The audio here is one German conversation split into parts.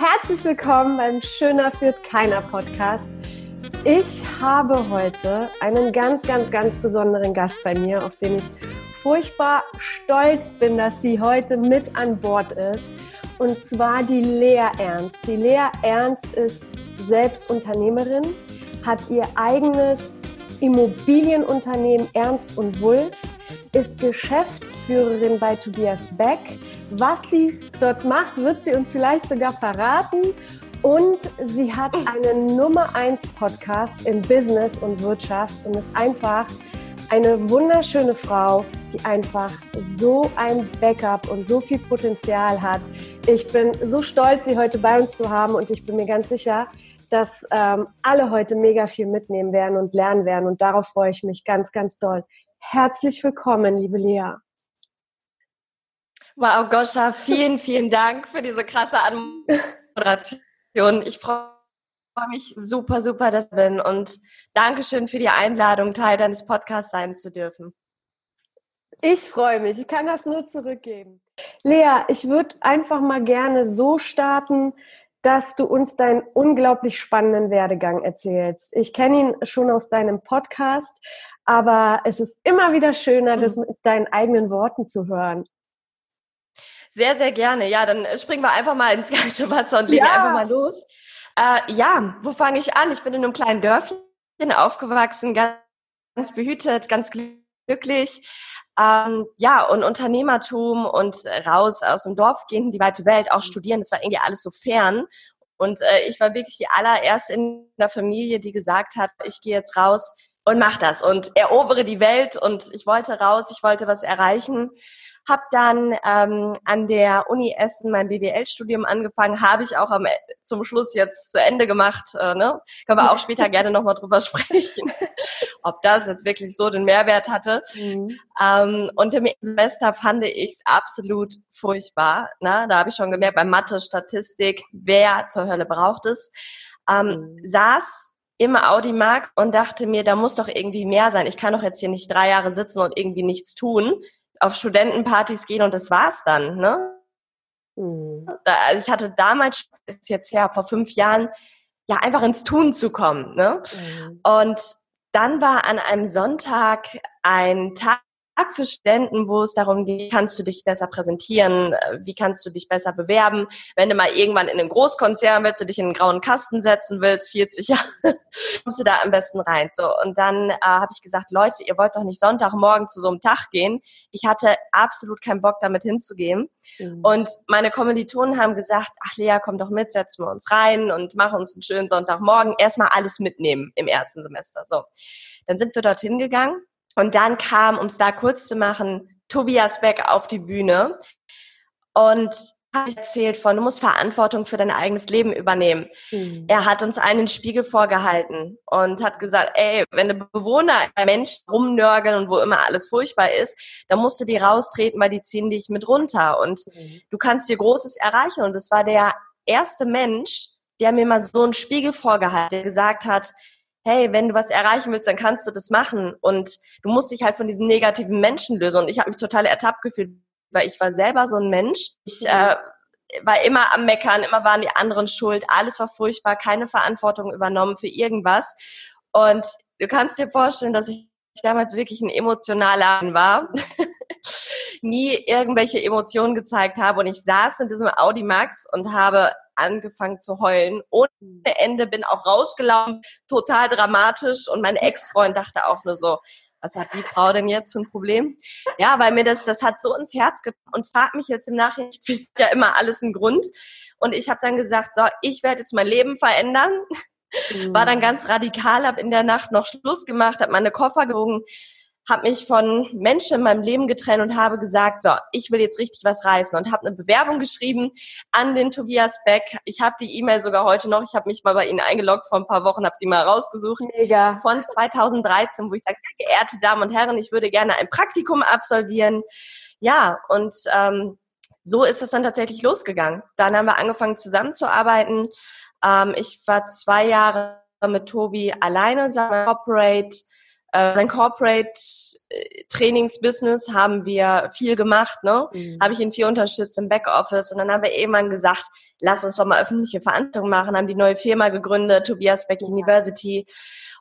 Herzlich willkommen beim Schöner führt keiner Podcast. Ich habe heute einen ganz, ganz, ganz besonderen Gast bei mir, auf den ich furchtbar stolz bin, dass sie heute mit an Bord ist. Und zwar die Lea Ernst. Die Lea Ernst ist selbst Unternehmerin, hat ihr eigenes Immobilienunternehmen Ernst und Wulf, ist Geschäftsführerin bei Tobias Beck was sie dort macht, wird sie uns vielleicht sogar verraten. Und sie hat einen Nummer 1 Podcast im Business und Wirtschaft und ist einfach eine wunderschöne Frau, die einfach so ein Backup und so viel Potenzial hat. Ich bin so stolz, sie heute bei uns zu haben und ich bin mir ganz sicher, dass ähm, alle heute mega viel mitnehmen werden und lernen werden und darauf freue ich mich ganz, ganz doll. Herzlich willkommen, liebe Lea. Wow, Goscha, vielen, vielen Dank für diese krasse Anmoderation. Ich freue mich super, super, dass ich bin und Dankeschön für die Einladung, Teil deines Podcasts sein zu dürfen. Ich freue mich. Ich kann das nur zurückgeben. Lea, ich würde einfach mal gerne so starten, dass du uns deinen unglaublich spannenden Werdegang erzählst. Ich kenne ihn schon aus deinem Podcast, aber es ist immer wieder schöner, das mhm. mit deinen eigenen Worten zu hören. Sehr, sehr gerne. Ja, dann äh, springen wir einfach mal ins kalte Wasser und legen ja. einfach mal los. Äh, ja, wo fange ich an? Ich bin in einem kleinen Dörfchen aufgewachsen, ganz, ganz behütet, ganz glücklich. Ähm, ja, und Unternehmertum und raus aus dem Dorf gehen in die weite Welt, auch studieren, das war irgendwie alles so fern. Und äh, ich war wirklich die allererste in der Familie, die gesagt hat, ich gehe jetzt raus und mach das und erobere die Welt. Und ich wollte raus, ich wollte was erreichen habe dann ähm, an der Uni Essen mein BWL-Studium angefangen, habe ich auch am, e, zum Schluss jetzt zu Ende gemacht. Äh, ne? Können wir auch später gerne nochmal drüber sprechen, ob das jetzt wirklich so den Mehrwert hatte. Mhm. Ähm, und im Semester fand ich es absolut furchtbar. Ne? Da habe ich schon gemerkt, bei Mathe, Statistik, wer zur Hölle braucht es. Ähm, mhm. Saß im Audimarkt und dachte mir, da muss doch irgendwie mehr sein. Ich kann doch jetzt hier nicht drei Jahre sitzen und irgendwie nichts tun auf Studentenpartys gehen und das war's dann, ne? Mhm. Also ich hatte damals, ist jetzt her, vor fünf Jahren, ja, einfach ins Tun zu kommen, ne? Mhm. Und dann war an einem Sonntag ein Tag, für Studenten, wo es darum geht, kannst du dich besser präsentieren, äh, wie kannst du dich besser bewerben, wenn du mal irgendwann in einen Großkonzern willst, du dich in einen grauen Kasten setzen willst, 40 Jahre, kommst du da am besten rein. So und dann äh, habe ich gesagt, Leute, ihr wollt doch nicht Sonntagmorgen zu so einem Tag gehen. Ich hatte absolut keinen Bock damit hinzugehen. Mhm. Und meine Kommilitonen haben gesagt, ach Lea, komm doch mit, setzen wir uns rein und machen uns einen schönen Sonntagmorgen. Erstmal alles mitnehmen im ersten Semester. So. Dann sind wir dorthin gegangen und dann kam, um es da kurz zu machen, Tobias Beck auf die Bühne und hat erzählt von, du musst Verantwortung für dein eigenes Leben übernehmen. Mhm. Er hat uns einen Spiegel vorgehalten und hat gesagt, ey, wenn der Bewohner, ein Mensch rumnörgeln und wo immer alles furchtbar ist, dann musst du die raustreten, weil die ziehen dich mit runter und mhm. du kannst dir Großes erreichen. Und das war der erste Mensch, der mir mal so einen Spiegel vorgehalten, der gesagt hat, hey, wenn du was erreichen willst, dann kannst du das machen. Und du musst dich halt von diesen negativen Menschen lösen. Und ich habe mich total ertappt gefühlt, weil ich war selber so ein Mensch. Ich äh, war immer am Meckern, immer waren die anderen schuld, alles war furchtbar, keine Verantwortung übernommen für irgendwas. Und du kannst dir vorstellen, dass ich damals wirklich ein emotionaler war. nie irgendwelche Emotionen gezeigt habe und ich saß in diesem Audi Max und habe angefangen zu heulen. Ohne Ende bin auch rausgelaufen, total dramatisch. Und mein Ex-Freund dachte auch nur so, was hat die Frau denn jetzt für ein Problem? Ja, weil mir das, das hat so ins Herz gebracht und fragt mich jetzt im Nachhinein, ich wisst ja immer alles ein Grund. Und ich habe dann gesagt, so, ich werde jetzt mein Leben verändern. War dann ganz radikal, habe in der Nacht noch Schluss gemacht, habe meine Koffer gewogen, habe mich von Menschen in meinem Leben getrennt und habe gesagt, so, ich will jetzt richtig was reißen und habe eine Bewerbung geschrieben an den Tobias Beck. Ich habe die E-Mail sogar heute noch, ich habe mich mal bei Ihnen eingeloggt vor ein paar Wochen, habe die mal rausgesucht. Mega. Von 2013, wo ich sage, geehrte Damen und Herren, ich würde gerne ein Praktikum absolvieren. Ja, und ähm, so ist es dann tatsächlich losgegangen. Dann haben wir angefangen zusammenzuarbeiten. Ähm, ich war zwei Jahre mit Tobi alleine, Corporate sein Corporate äh, Trainingsbusiness haben wir viel gemacht, ne? Mhm. Habe ich ihn viel unterstützt im Backoffice und dann haben wir irgendwann gesagt, lass uns doch mal öffentliche Veranstaltungen machen, haben die neue Firma gegründet, Tobias Beck ja. University.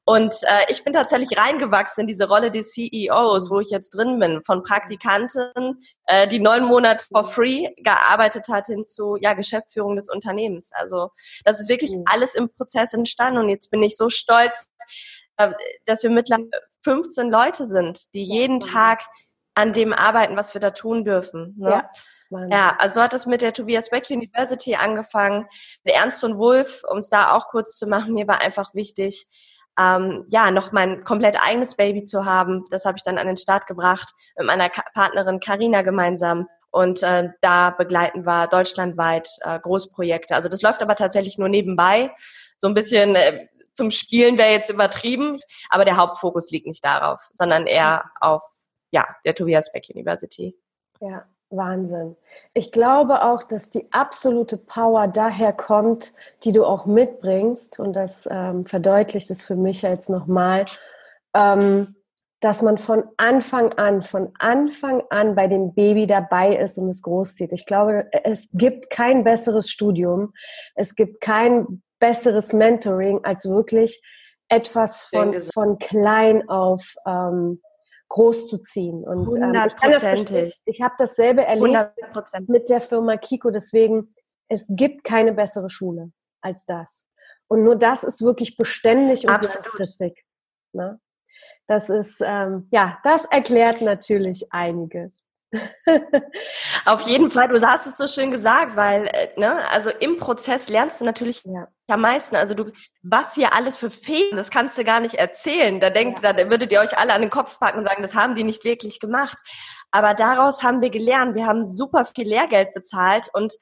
Und äh, ich bin tatsächlich reingewachsen in diese Rolle des CEOs, wo ich jetzt drin bin, von Praktikantin, äh, die neun Monate for free gearbeitet hat, hin zu ja, Geschäftsführung des Unternehmens. Also das ist wirklich mhm. alles im Prozess entstanden und jetzt bin ich so stolz, äh, dass wir mittlerweile 15 Leute sind, die jeden Tag an dem arbeiten, was wir da tun dürfen. Ne? Ja, ja, also hat es mit der Tobias Beck University angefangen, mit Ernst und Wolf, um es da auch kurz zu machen, mir war einfach wichtig, ähm, ja, noch mein komplett eigenes Baby zu haben. Das habe ich dann an den Start gebracht mit meiner Ka Partnerin Karina gemeinsam. Und äh, da begleiten wir deutschlandweit äh, Großprojekte. Also das läuft aber tatsächlich nur nebenbei. So ein bisschen äh, zum Spielen wäre jetzt übertrieben, aber der Hauptfokus liegt nicht darauf, sondern eher auf ja, der Tobias Beck University. Ja, Wahnsinn. Ich glaube auch, dass die absolute Power daher kommt, die du auch mitbringst. Und das ähm, verdeutlicht es für mich jetzt nochmal, ähm, dass man von Anfang an, von Anfang an bei dem Baby dabei ist und es großzieht. Ich glaube, es gibt kein besseres Studium, es gibt kein besseres Mentoring, als wirklich etwas von, von klein auf ähm, groß zu ziehen. Und ähm, ich, ich habe dasselbe erlebt 100%. mit der Firma Kiko. Deswegen, es gibt keine bessere Schule als das. Und nur das ist wirklich beständig und langfristig. Ne? Das ist, ähm, ja, das erklärt natürlich einiges. Auf jeden Fall, du hast es so schön gesagt, weil, äh, ne, also im Prozess lernst du natürlich ja. am meisten. Also du, was wir alles für Fehler, das kannst du gar nicht erzählen. Da denkt, ja. da würdet ihr euch alle an den Kopf packen und sagen, das haben die nicht wirklich gemacht. Aber daraus haben wir gelernt. Wir haben super viel Lehrgeld bezahlt und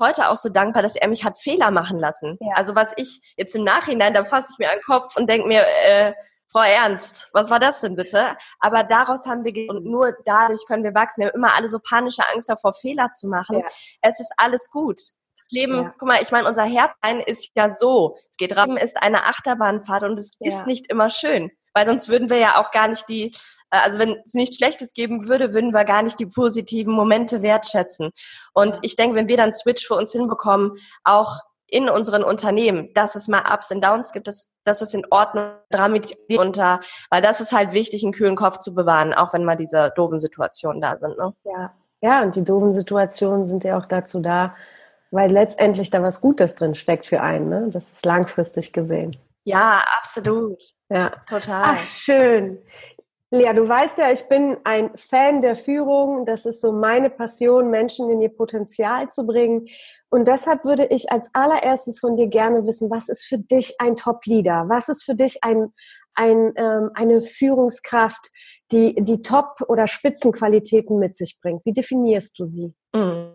heute auch so dankbar, dass er mich hat Fehler machen lassen. Ja. Also was ich jetzt im Nachhinein, da fasse ich mir an den Kopf und denke mir, äh, Frau Ernst, was war das denn bitte? Aber daraus haben wir, und nur dadurch können wir wachsen. Wir haben immer alle so panische Angst davor, Fehler zu machen. Ja. Es ist alles gut. Das Leben, ja. guck mal, ich meine, unser Herzbein ist ja so. Es geht raus, ist eine Achterbahnfahrt und es ja. ist nicht immer schön. Weil sonst würden wir ja auch gar nicht die, äh, also wenn es nichts Schlechtes geben würde, würden wir gar nicht die positiven Momente wertschätzen. Und ich denke, wenn wir dann Switch für uns hinbekommen, auch in unseren Unternehmen, dass es mal Ups und Downs gibt, dass, dass es in Ordnung dramatisiert unter, weil das ist halt wichtig, einen kühlen Kopf zu bewahren, auch wenn mal diese doofen Situationen da sind. Ne? Ja. ja, und die doofen Situationen sind ja auch dazu da, weil letztendlich da was Gutes drin steckt für einen. Ne? Das ist langfristig gesehen. Ja, absolut. Ja, total. Ach, schön. Lea, du weißt ja, ich bin ein Fan der Führung. Das ist so meine Passion, Menschen in ihr Potenzial zu bringen. Und deshalb würde ich als allererstes von dir gerne wissen, was ist für dich ein Top-Leader? Was ist für dich ein, ein, ähm, eine Führungskraft, die die Top- oder Spitzenqualitäten mit sich bringt? Wie definierst du sie? Mhm.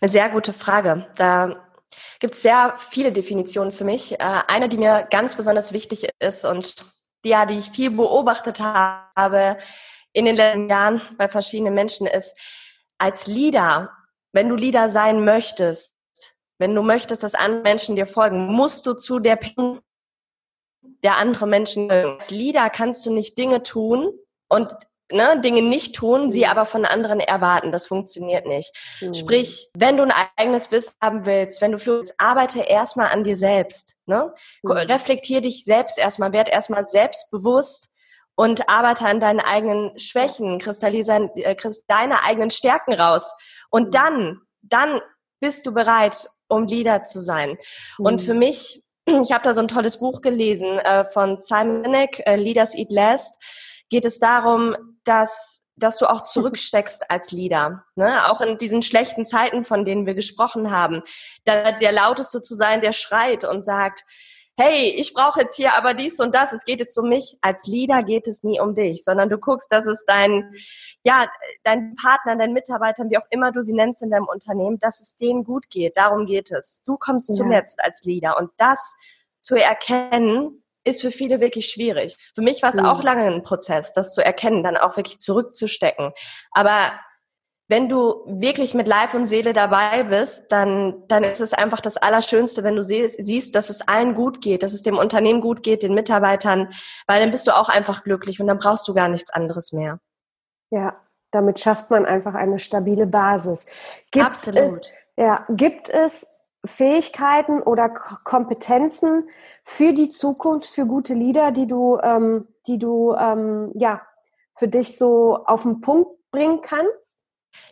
Eine sehr gute Frage. Da gibt es sehr viele Definitionen für mich. Äh, eine, die mir ganz besonders wichtig ist und die, ja, die ich viel beobachtet habe in den letzten Jahren bei verschiedenen Menschen ist, als Leader, wenn du Leader sein möchtest, wenn du möchtest, dass andere Menschen dir folgen, musst du zu der Person der andere Menschen. Als Leader kannst du nicht Dinge tun und ne, Dinge nicht tun, sie mhm. aber von anderen erwarten. Das funktioniert nicht. Mhm. Sprich, wenn du ein eigenes Business haben willst, wenn du fühlst, arbeite erstmal an dir selbst. Ne? Mhm. Reflektier dich selbst erstmal, werd erstmal selbstbewusst und arbeite an deinen eigenen Schwächen, kristallisiere äh, deine eigenen Stärken raus. Und mhm. dann, dann bist du bereit, um Leader zu sein. Mhm. Und für mich, ich habe da so ein tolles Buch gelesen äh, von Simon Sinek, äh, Leaders Eat Last, geht es darum, dass dass du auch zurücksteckst als Leader, ne? auch in diesen schlechten Zeiten, von denen wir gesprochen haben, da der lauteste zu sein, der schreit und sagt, hey, ich brauche jetzt hier aber dies und das, es geht jetzt um mich. Als Leader geht es nie um dich, sondern du guckst, dass es dein, ja, dein Partner, dein Mitarbeitern, wie auch immer du sie nennst in deinem Unternehmen, dass es denen gut geht. Darum geht es. Du kommst ja. zuletzt als Leader und das zu erkennen, ist für viele wirklich schwierig. Für mich war es mhm. auch lange ein Prozess, das zu erkennen, dann auch wirklich zurückzustecken. Aber wenn du wirklich mit Leib und Seele dabei bist, dann, dann ist es einfach das Allerschönste, wenn du siehst, dass es allen gut geht, dass es dem Unternehmen gut geht, den Mitarbeitern, weil dann bist du auch einfach glücklich und dann brauchst du gar nichts anderes mehr. Ja, damit schafft man einfach eine stabile Basis. Gibt Absolut. Es, ja, gibt es Fähigkeiten oder Kompetenzen für die Zukunft, für gute Leader, die du, ähm, die du ähm, ja für dich so auf den Punkt bringen kannst?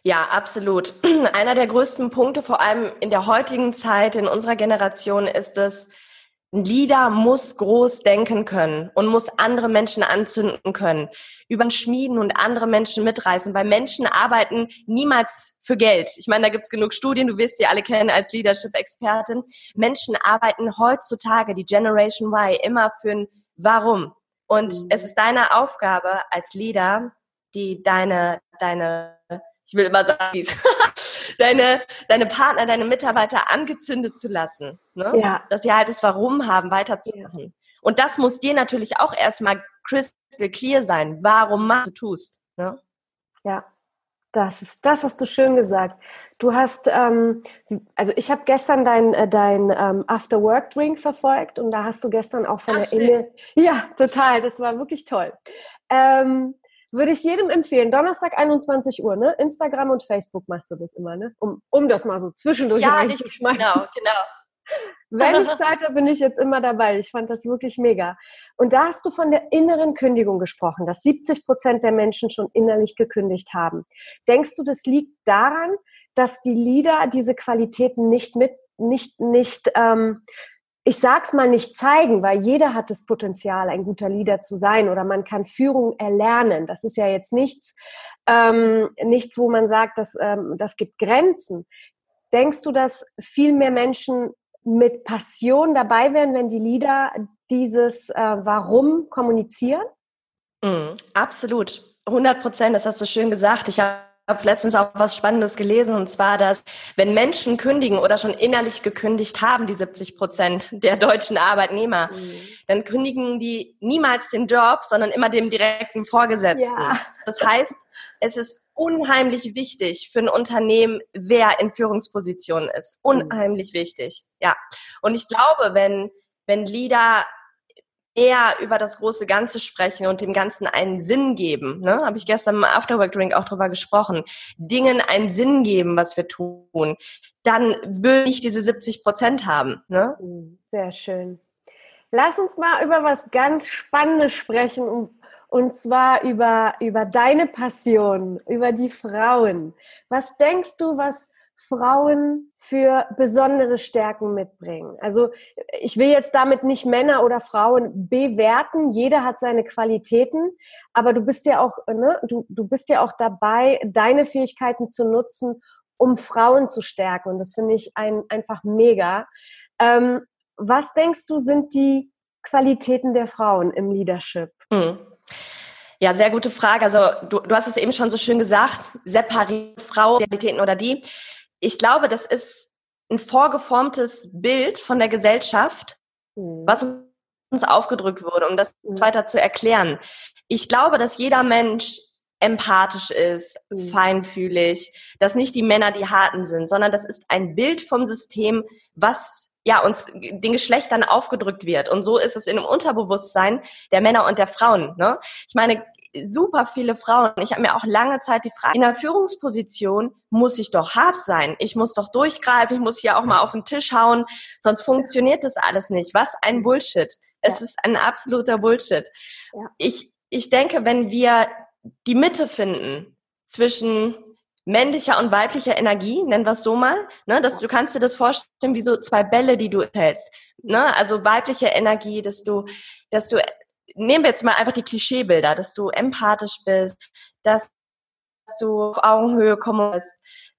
Ja, absolut. Einer der größten Punkte, vor allem in der heutigen Zeit, in unserer Generation, ist es, ein Leader muss groß denken können und muss andere Menschen anzünden können, über Schmieden und andere Menschen mitreißen, weil Menschen arbeiten niemals für Geld. Ich meine, da gibt's genug Studien, du wirst die alle kennen als Leadership-Expertin. Menschen arbeiten heutzutage, die Generation Y, immer für ein Warum. Und mhm. es ist deine Aufgabe als Leader, die deine, deine, ich will immer sagen, deine, deine Partner, deine Mitarbeiter angezündet zu lassen. Ne? Ja. Dass sie halt das Warum haben, weiterzumachen. Und das muss dir natürlich auch erstmal crystal clear sein, warum du tust. Ne? Ja, das, ist, das hast du schön gesagt. Du hast, ähm, also ich habe gestern dein, äh, dein ähm, After-Work-Drink verfolgt und da hast du gestern auch von Ach, der Inne. Ja, total, das war wirklich toll. Ähm, würde ich jedem empfehlen. Donnerstag 21 Uhr, ne? Instagram und Facebook machst du das immer, ne? Um, um das mal so zwischendurch ja, reinzuschmeißen. Genau, genau. Wenn ich Zeit habe, bin ich jetzt immer dabei. Ich fand das wirklich mega. Und da hast du von der inneren Kündigung gesprochen, dass 70 Prozent der Menschen schon innerlich gekündigt haben. Denkst du, das liegt daran, dass die Leader diese Qualitäten nicht mit, nicht, nicht ähm, ich sag's mal nicht zeigen, weil jeder hat das Potenzial, ein guter Leader zu sein oder man kann Führung erlernen. Das ist ja jetzt nichts, ähm, nichts, wo man sagt, dass, ähm, das gibt Grenzen. Denkst du, dass viel mehr Menschen mit Passion dabei wären, wenn die Leader dieses äh, Warum kommunizieren? Mm, absolut. 100 Prozent, das hast du schön gesagt. Ich habe habe letztens auch was Spannendes gelesen und zwar, dass wenn Menschen kündigen oder schon innerlich gekündigt haben, die 70 Prozent der deutschen Arbeitnehmer, mhm. dann kündigen die niemals den Job, sondern immer dem direkten Vorgesetzten. Ja. Das heißt, es ist unheimlich wichtig für ein Unternehmen, wer in Führungspositionen ist. Mhm. Unheimlich mhm. wichtig. Ja. Und ich glaube, wenn wenn Leader eher über das große Ganze sprechen und dem Ganzen einen Sinn geben. Ne? Habe ich gestern im Afterwork Drink auch drüber gesprochen. Dingen einen Sinn geben, was wir tun. Dann will ich diese 70 Prozent haben. Ne? Mhm, sehr schön. Lass uns mal über was ganz Spannendes sprechen und, und zwar über, über deine Passion, über die Frauen. Was denkst du, was Frauen für besondere Stärken mitbringen. Also ich will jetzt damit nicht Männer oder Frauen bewerten. Jeder hat seine Qualitäten, aber du bist ja auch, ne, du, du bist ja auch dabei, deine Fähigkeiten zu nutzen, um Frauen zu stärken. Und das finde ich ein, einfach mega. Ähm, was denkst du, sind die Qualitäten der Frauen im Leadership? Mhm. Ja, sehr gute Frage. Also du, du hast es eben schon so schön gesagt, separierte Frau, Qualitäten oder die ich glaube, das ist ein vorgeformtes Bild von der Gesellschaft, mhm. was uns aufgedrückt wurde, um das mhm. weiter zu erklären. Ich glaube, dass jeder Mensch empathisch ist, mhm. feinfühlig, dass nicht die Männer die Harten sind, sondern das ist ein Bild vom System, was ja uns den Geschlechtern aufgedrückt wird. Und so ist es in dem Unterbewusstsein der Männer und der Frauen. Ne? Ich meine, super viele Frauen. Ich habe mir auch lange Zeit die Frage, in der Führungsposition muss ich doch hart sein. Ich muss doch durchgreifen, ich muss hier auch mal auf den Tisch hauen, sonst funktioniert das alles nicht. Was ein Bullshit. Es ja. ist ein absoluter Bullshit. Ja. Ich, ich denke, wenn wir die Mitte finden zwischen männlicher und weiblicher Energie, nennen wir es so mal, ne, dass du kannst dir das vorstellen wie so zwei Bälle, die du hältst, ne, also weibliche Energie, dass du, dass du nehmen wir jetzt mal einfach die Klischeebilder, dass du empathisch bist, dass du auf Augenhöhe kommst,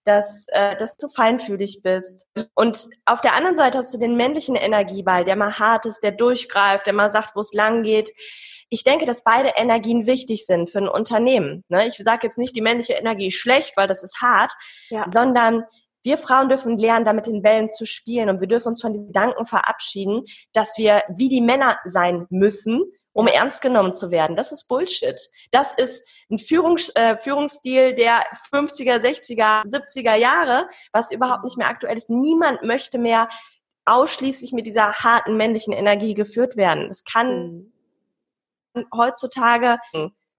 dass, äh, dass du feinfühlig bist. Und auf der anderen Seite hast du den männlichen Energieball, der mal hart ist, der durchgreift, der mal sagt, wo es lang geht. Ich denke, dass beide Energien wichtig sind für ein Unternehmen. Ne? Ich sage jetzt nicht, die männliche Energie ist schlecht, weil das ist hart, ja. sondern wir Frauen dürfen lernen, damit den Wellen zu spielen und wir dürfen uns von diesen Gedanken verabschieden, dass wir wie die Männer sein müssen um ernst genommen zu werden. Das ist Bullshit. Das ist ein Führungs, äh, Führungsstil der 50er, 60er, 70er Jahre, was überhaupt nicht mehr aktuell ist. Niemand möchte mehr ausschließlich mit dieser harten männlichen Energie geführt werden. Es kann heutzutage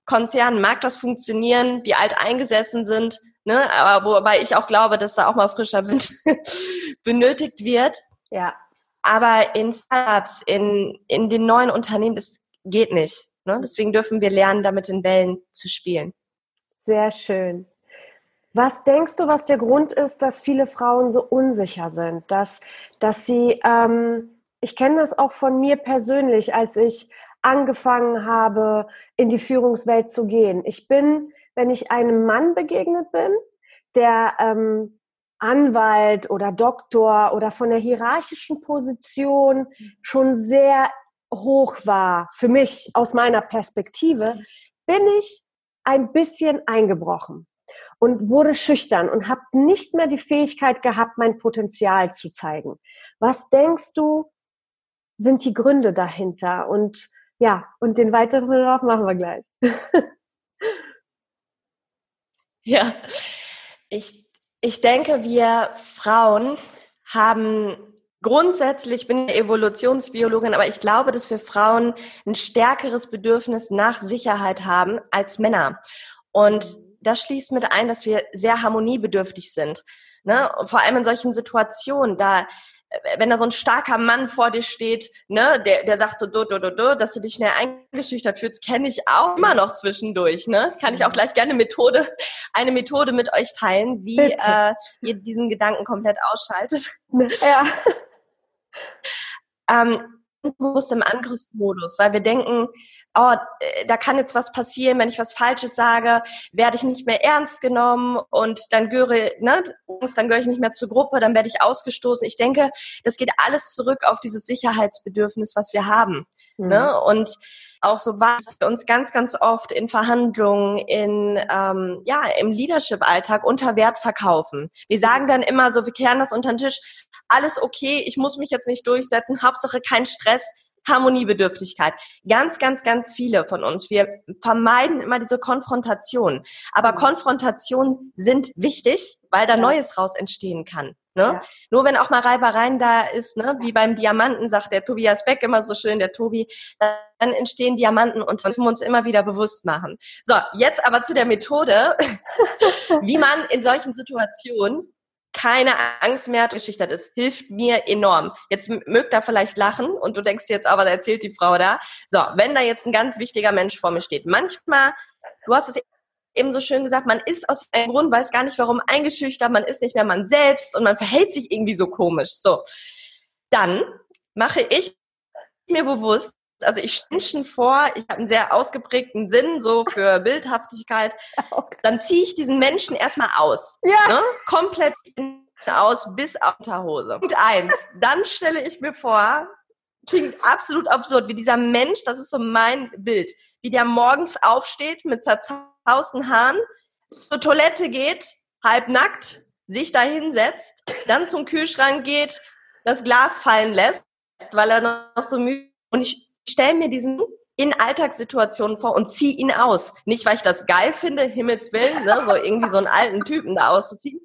Konzernen mag das funktionieren, die alt eingesessen sind, ne, aber wobei ich auch glaube, dass da auch mal frischer Wind benötigt wird. Ja. Aber in Startups, in, in den neuen Unternehmen, das geht nicht. Ne? Deswegen dürfen wir lernen, damit in Wellen zu spielen. Sehr schön. Was denkst du, was der Grund ist, dass viele Frauen so unsicher sind? Dass, dass sie, ähm, ich kenne das auch von mir persönlich, als ich angefangen habe, in die Führungswelt zu gehen. Ich bin, wenn ich einem Mann begegnet bin, der ähm, Anwalt oder Doktor oder von der hierarchischen Position schon sehr hoch war, für mich aus meiner Perspektive, bin ich ein bisschen eingebrochen und wurde schüchtern und habe nicht mehr die Fähigkeit gehabt, mein Potenzial zu zeigen. Was denkst du, sind die Gründe dahinter? Und ja, und den weiteren Verlauf machen wir gleich. ja, ich, ich denke, wir Frauen haben grundsätzlich, ich bin Evolutionsbiologin, aber ich glaube, dass wir Frauen ein stärkeres Bedürfnis nach Sicherheit haben als Männer. Und das schließt mit ein, dass wir sehr harmoniebedürftig sind. Ne? vor allem in solchen Situationen, da wenn da so ein starker Mann vor dir steht, ne, der, der sagt so, du, du, du, du, dass du dich schnell eingeschüchtert fühlst, kenne ich auch immer noch zwischendurch, ne? Kann ich auch gleich gerne Methode, eine Methode mit euch teilen, wie äh, ihr diesen Gedanken komplett ausschaltet. Ja. ähm, bewusst im Angriffsmodus, weil wir denken, oh, äh, da kann jetzt was passieren, wenn ich was Falsches sage, werde ich nicht mehr ernst genommen und dann gehöre, ne, dann gehöre ich nicht mehr zur Gruppe, dann werde ich ausgestoßen. Ich denke, das geht alles zurück auf dieses Sicherheitsbedürfnis, was wir haben. Ne? Mhm. Ne? Und auch so was wir uns ganz, ganz oft in Verhandlungen, in ähm, ja im Leadership-Alltag unter Wert verkaufen. Wir sagen dann immer so, wir kehren das unter den Tisch, alles okay, ich muss mich jetzt nicht durchsetzen, Hauptsache kein Stress. Harmoniebedürftigkeit. Ganz, ganz, ganz viele von uns. Wir vermeiden immer diese Konfrontation. Aber mhm. Konfrontationen sind wichtig, weil da Neues raus entstehen kann. Ne? Ja. Nur wenn auch mal Reibereien da ist, ne? wie beim Diamanten, sagt der Tobias Beck immer so schön, der Tobi, dann entstehen Diamanten und dann müssen wir uns immer wieder bewusst machen. So, jetzt aber zu der Methode, wie man in solchen Situationen keine Angst mehr geschüchtert ist, hilft mir enorm. Jetzt mögt er vielleicht lachen und du denkst jetzt, aber erzählt die Frau da. So, wenn da jetzt ein ganz wichtiger Mensch vor mir steht. Manchmal, du hast es eben so schön gesagt, man ist aus einem Grund, weiß gar nicht warum, eingeschüchtert, man ist nicht mehr man selbst und man verhält sich irgendwie so komisch. So, dann mache ich mir bewusst, also ich Menschen vor, ich habe einen sehr ausgeprägten Sinn so für Bildhaftigkeit, dann ziehe ich diesen Menschen erstmal aus. Ja. Ne? Komplett aus bis auf Unterhose. Und eins, dann stelle ich mir vor, klingt absolut absurd, wie dieser Mensch, das ist so mein Bild, wie der morgens aufsteht mit zerzausten Haaren, zur Toilette geht, halbnackt, sich da hinsetzt, dann zum Kühlschrank geht, das Glas fallen lässt, weil er noch so müde und ich stelle mir diesen in Alltagssituationen vor und ziehe ihn aus. Nicht, weil ich das geil finde, Himmels Willen, ne, so irgendwie so einen alten Typen da auszuziehen,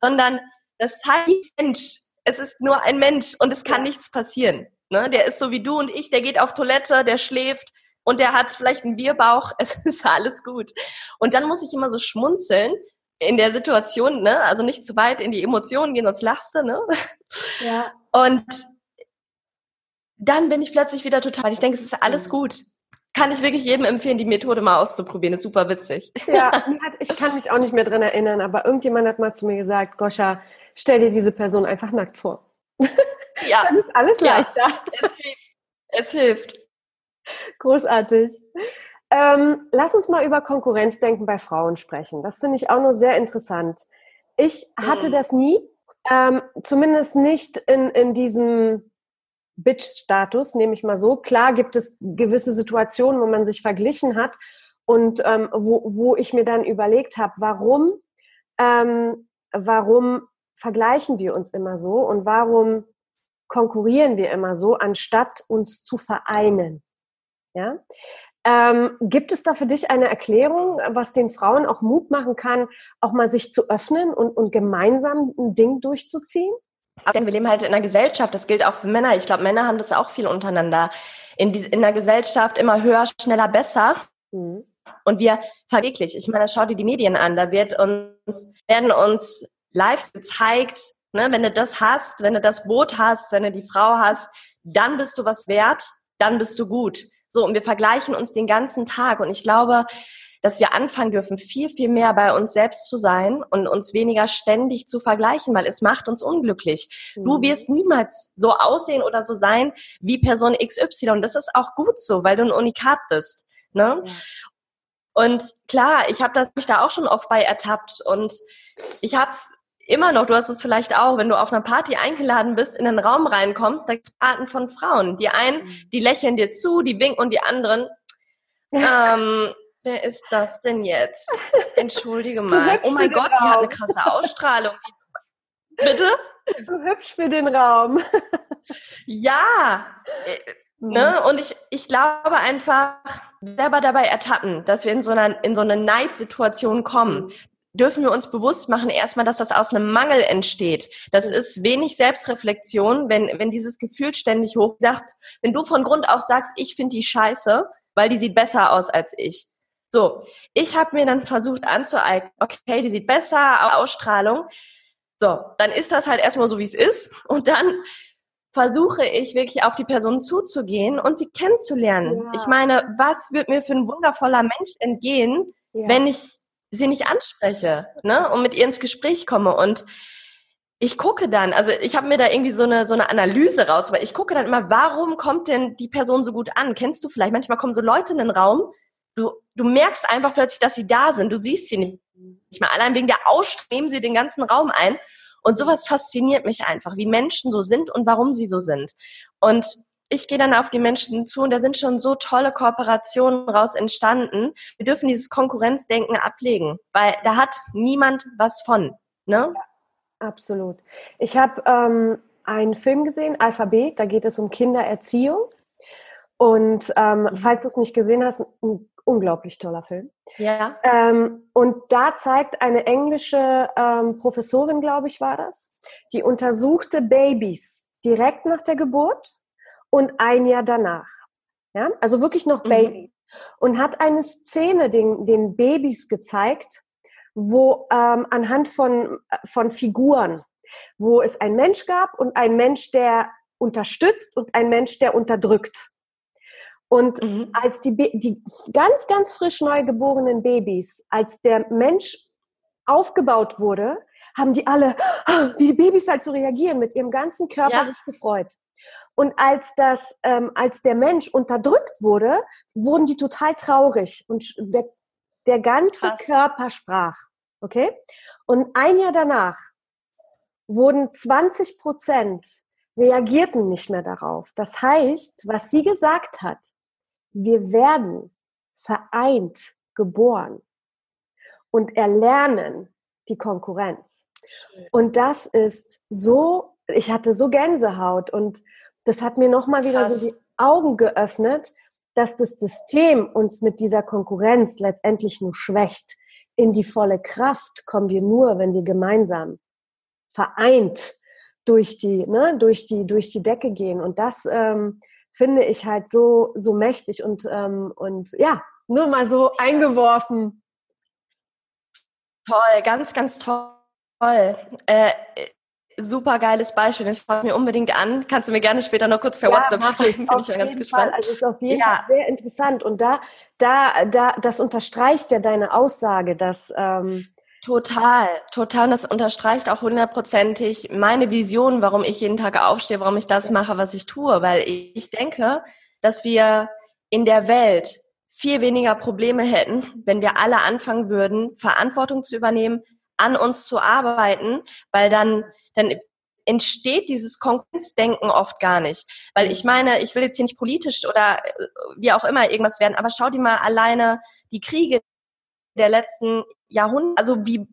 sondern das heißt Mensch. Es ist nur ein Mensch und es kann nichts passieren. Ne? Der ist so wie du und ich, der geht auf Toilette, der schläft und der hat vielleicht einen Bierbauch. Es ist alles gut. Und dann muss ich immer so schmunzeln in der Situation, ne? also nicht zu weit in die Emotionen gehen, sonst lachst du. Ne? Ja. Und dann bin ich plötzlich wieder total, ich denke, es ist alles gut. Kann ich wirklich jedem empfehlen, die Methode mal auszuprobieren. Ist super witzig. Ja, ich kann mich auch nicht mehr dran erinnern, aber irgendjemand hat mal zu mir gesagt, Goscha, stell dir diese Person einfach nackt vor. Ja. Dann ist alles ja. leichter. Es hilft. Es hilft. Großartig. Ähm, lass uns mal über Konkurrenzdenken bei Frauen sprechen. Das finde ich auch noch sehr interessant. Ich hatte mhm. das nie, ähm, zumindest nicht in, in diesem Bitch-Status, nehme ich mal so. Klar gibt es gewisse Situationen, wo man sich verglichen hat und ähm, wo, wo ich mir dann überlegt habe, warum, ähm, warum vergleichen wir uns immer so und warum konkurrieren wir immer so, anstatt uns zu vereinen. Ja? Ähm, gibt es da für dich eine Erklärung, was den Frauen auch Mut machen kann, auch mal sich zu öffnen und, und gemeinsam ein Ding durchzuziehen? wir leben halt in einer Gesellschaft, das gilt auch für Männer. Ich glaube, Männer haben das auch viel untereinander. In, die, in der Gesellschaft immer höher, schneller, besser. Mhm. Und wir verweglich. Ich meine, schau dir die Medien an. Da wird uns, werden uns live gezeigt, ne, wenn du das hast, wenn du das Boot hast, wenn du die Frau hast, dann bist du was wert, dann bist du gut. So, und wir vergleichen uns den ganzen Tag. Und ich glaube, dass wir anfangen dürfen, viel, viel mehr bei uns selbst zu sein und uns weniger ständig zu vergleichen, weil es macht uns unglücklich. Mhm. Du wirst niemals so aussehen oder so sein wie Person XY. Und das ist auch gut so, weil du ein Unikat bist. Ne? Ja. Und klar, ich habe mich da auch schon oft bei ertappt und ich habe es immer noch, du hast es vielleicht auch, wenn du auf einer Party eingeladen bist, in den Raum reinkommst, da gibt es Arten von Frauen. Die einen, mhm. die lächeln dir zu, die winken und die anderen, ähm, wer ist das denn jetzt? Entschuldige mal. Oh mein Gott, die hat eine krasse Ausstrahlung. Bitte? So hübsch für den Raum. ja. Äh, ne? Und ich, ich glaube einfach, selber dabei ertappen, dass wir in so, einer, in so eine Neidsituation kommen. Dürfen wir uns bewusst machen, erstmal, dass das aus einem Mangel entsteht. Das ist wenig Selbstreflexion, wenn, wenn dieses Gefühl ständig hoch sagt, wenn du von Grund auf sagst, ich finde die scheiße, weil die sieht besser aus als ich. So, ich habe mir dann versucht anzueignen, okay, die sieht besser, Ausstrahlung. So, dann ist das halt erstmal so, wie es ist. Und dann versuche ich wirklich auf die Person zuzugehen und sie kennenzulernen. Ja. Ich meine, was wird mir für ein wundervoller Mensch entgehen, ja. wenn ich sie nicht anspreche ne? und mit ihr ins Gespräch komme. Und ich gucke dann, also ich habe mir da irgendwie so eine, so eine Analyse raus, weil ich gucke dann immer, warum kommt denn die Person so gut an? Kennst du vielleicht, manchmal kommen so Leute in den Raum, du, du merkst einfach plötzlich, dass sie da sind, du siehst sie nicht, nicht mal. Allein wegen der Ausstrahlung sie den ganzen Raum ein. Und sowas fasziniert mich einfach, wie Menschen so sind und warum sie so sind. Und ich gehe dann auf die Menschen zu und da sind schon so tolle Kooperationen raus entstanden. Wir dürfen dieses Konkurrenzdenken ablegen, weil da hat niemand was von. Ne? Ja, absolut. Ich habe ähm, einen Film gesehen, Alphabet, da geht es um Kindererziehung. Und ähm, mhm. falls du es nicht gesehen hast, ein unglaublich toller Film. Ja. Ähm, und da zeigt eine englische ähm, Professorin, glaube ich, war das, die untersuchte Babys direkt nach der Geburt und ein Jahr danach. Ja, also wirklich noch mhm. Baby. Und hat eine Szene den, den Babys gezeigt, wo ähm, anhand von, von Figuren, wo es ein Mensch gab und ein Mensch, der unterstützt und ein Mensch, der unterdrückt. Und mhm. als die, die ganz, ganz frisch neu geborenen Babys, als der Mensch aufgebaut wurde, haben die alle, wie die Babys halt so reagieren, mit ihrem ganzen Körper ja. sich gefreut. Und als das, ähm, als der Mensch unterdrückt wurde, wurden die total traurig und der, der ganze Krass. Körper sprach. Okay? Und ein Jahr danach wurden 20 Prozent reagierten nicht mehr darauf. Das heißt, was sie gesagt hat, wir werden vereint geboren und erlernen die Konkurrenz. Und das ist so, ich hatte so Gänsehaut und das hat mir nochmal wieder so die Augen geöffnet, dass das System uns mit dieser Konkurrenz letztendlich nur schwächt. In die volle Kraft kommen wir nur, wenn wir gemeinsam vereint durch die, ne, durch die, durch die Decke gehen. Und das ähm, finde ich halt so, so mächtig und, ähm, und ja, nur mal so eingeworfen. Toll, ganz, ganz toll. Äh, super geiles Beispiel, den schaue ich mir unbedingt an. Kannst du mir gerne später noch kurz per ja, WhatsApp schreiben, bin ich ja ganz gespannt. Fall. Also ist auf jeden ja. Fall sehr interessant und da, da, da, das unterstreicht ja deine Aussage, dass ähm, Total, total. Und das unterstreicht auch hundertprozentig meine Vision, warum ich jeden Tag aufstehe, warum ich das mache, was ich tue. Weil ich denke, dass wir in der Welt viel weniger Probleme hätten, wenn wir alle anfangen würden, Verantwortung zu übernehmen, an uns zu arbeiten, weil dann dann entsteht dieses Konkurrenzdenken oft gar nicht. Weil ich meine, ich will jetzt hier nicht politisch oder äh, wie auch immer irgendwas werden, aber schau dir mal alleine die Kriege der letzten Jahrhunderte, also wie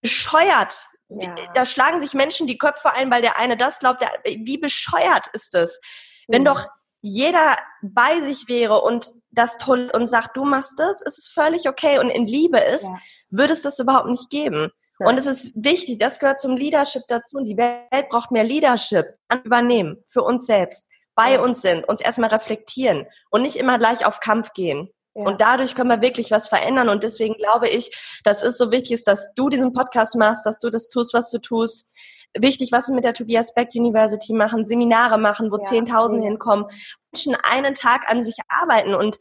bescheuert. Ja. Da schlagen sich Menschen die Köpfe ein, weil der eine das glaubt, der, wie bescheuert ist es? Wenn ja. doch jeder bei sich wäre und das toll und sagt, du machst das, ist es völlig okay und in Liebe ist, ja. würde es das überhaupt nicht geben. Ja. Und es ist wichtig, das gehört zum Leadership dazu. Und die Welt braucht mehr Leadership übernehmen für uns selbst, bei ja. uns sind, uns erstmal reflektieren und nicht immer gleich auf Kampf gehen. Ja. Und dadurch können wir wirklich was verändern. Und deswegen glaube ich, dass es so wichtig ist, dass du diesen Podcast machst, dass du das tust, was du tust. Wichtig, was wir mit der Tobias Beck University machen, Seminare machen, wo ja. 10.000 hinkommen, Menschen einen Tag an sich arbeiten und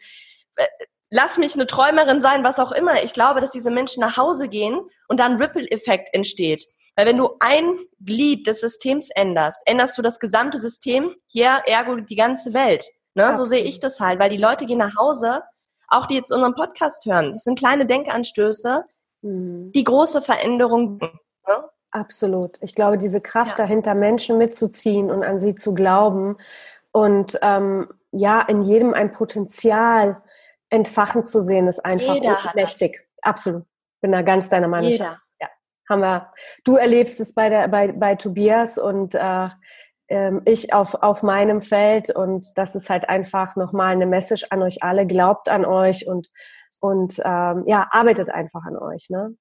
äh, lass mich eine Träumerin sein, was auch immer. Ich glaube, dass diese Menschen nach Hause gehen und dann Ripple-Effekt entsteht. Weil wenn du ein Glied des Systems änderst, änderst du das gesamte System, hier ergo die ganze Welt. Ne? So sehe ich das halt, weil die Leute gehen nach Hause auch die jetzt unseren Podcast hören. Das sind kleine Denkanstöße, mhm. die große Veränderungen. Ne? Absolut. Ich glaube, diese Kraft ja. dahinter, Menschen mitzuziehen und an sie zu glauben und ähm, ja, in jedem ein Potenzial entfachen zu sehen, ist einfach mächtig. Absolut. Bin da ganz deiner Meinung. Jeder. Ja, haben wir. Du erlebst es bei der bei, bei Tobias und äh, ähm, ich auf, auf meinem Feld und das ist halt einfach nochmal eine Message an euch alle, glaubt an euch und, und ähm, ja, arbeitet einfach an euch. Ne?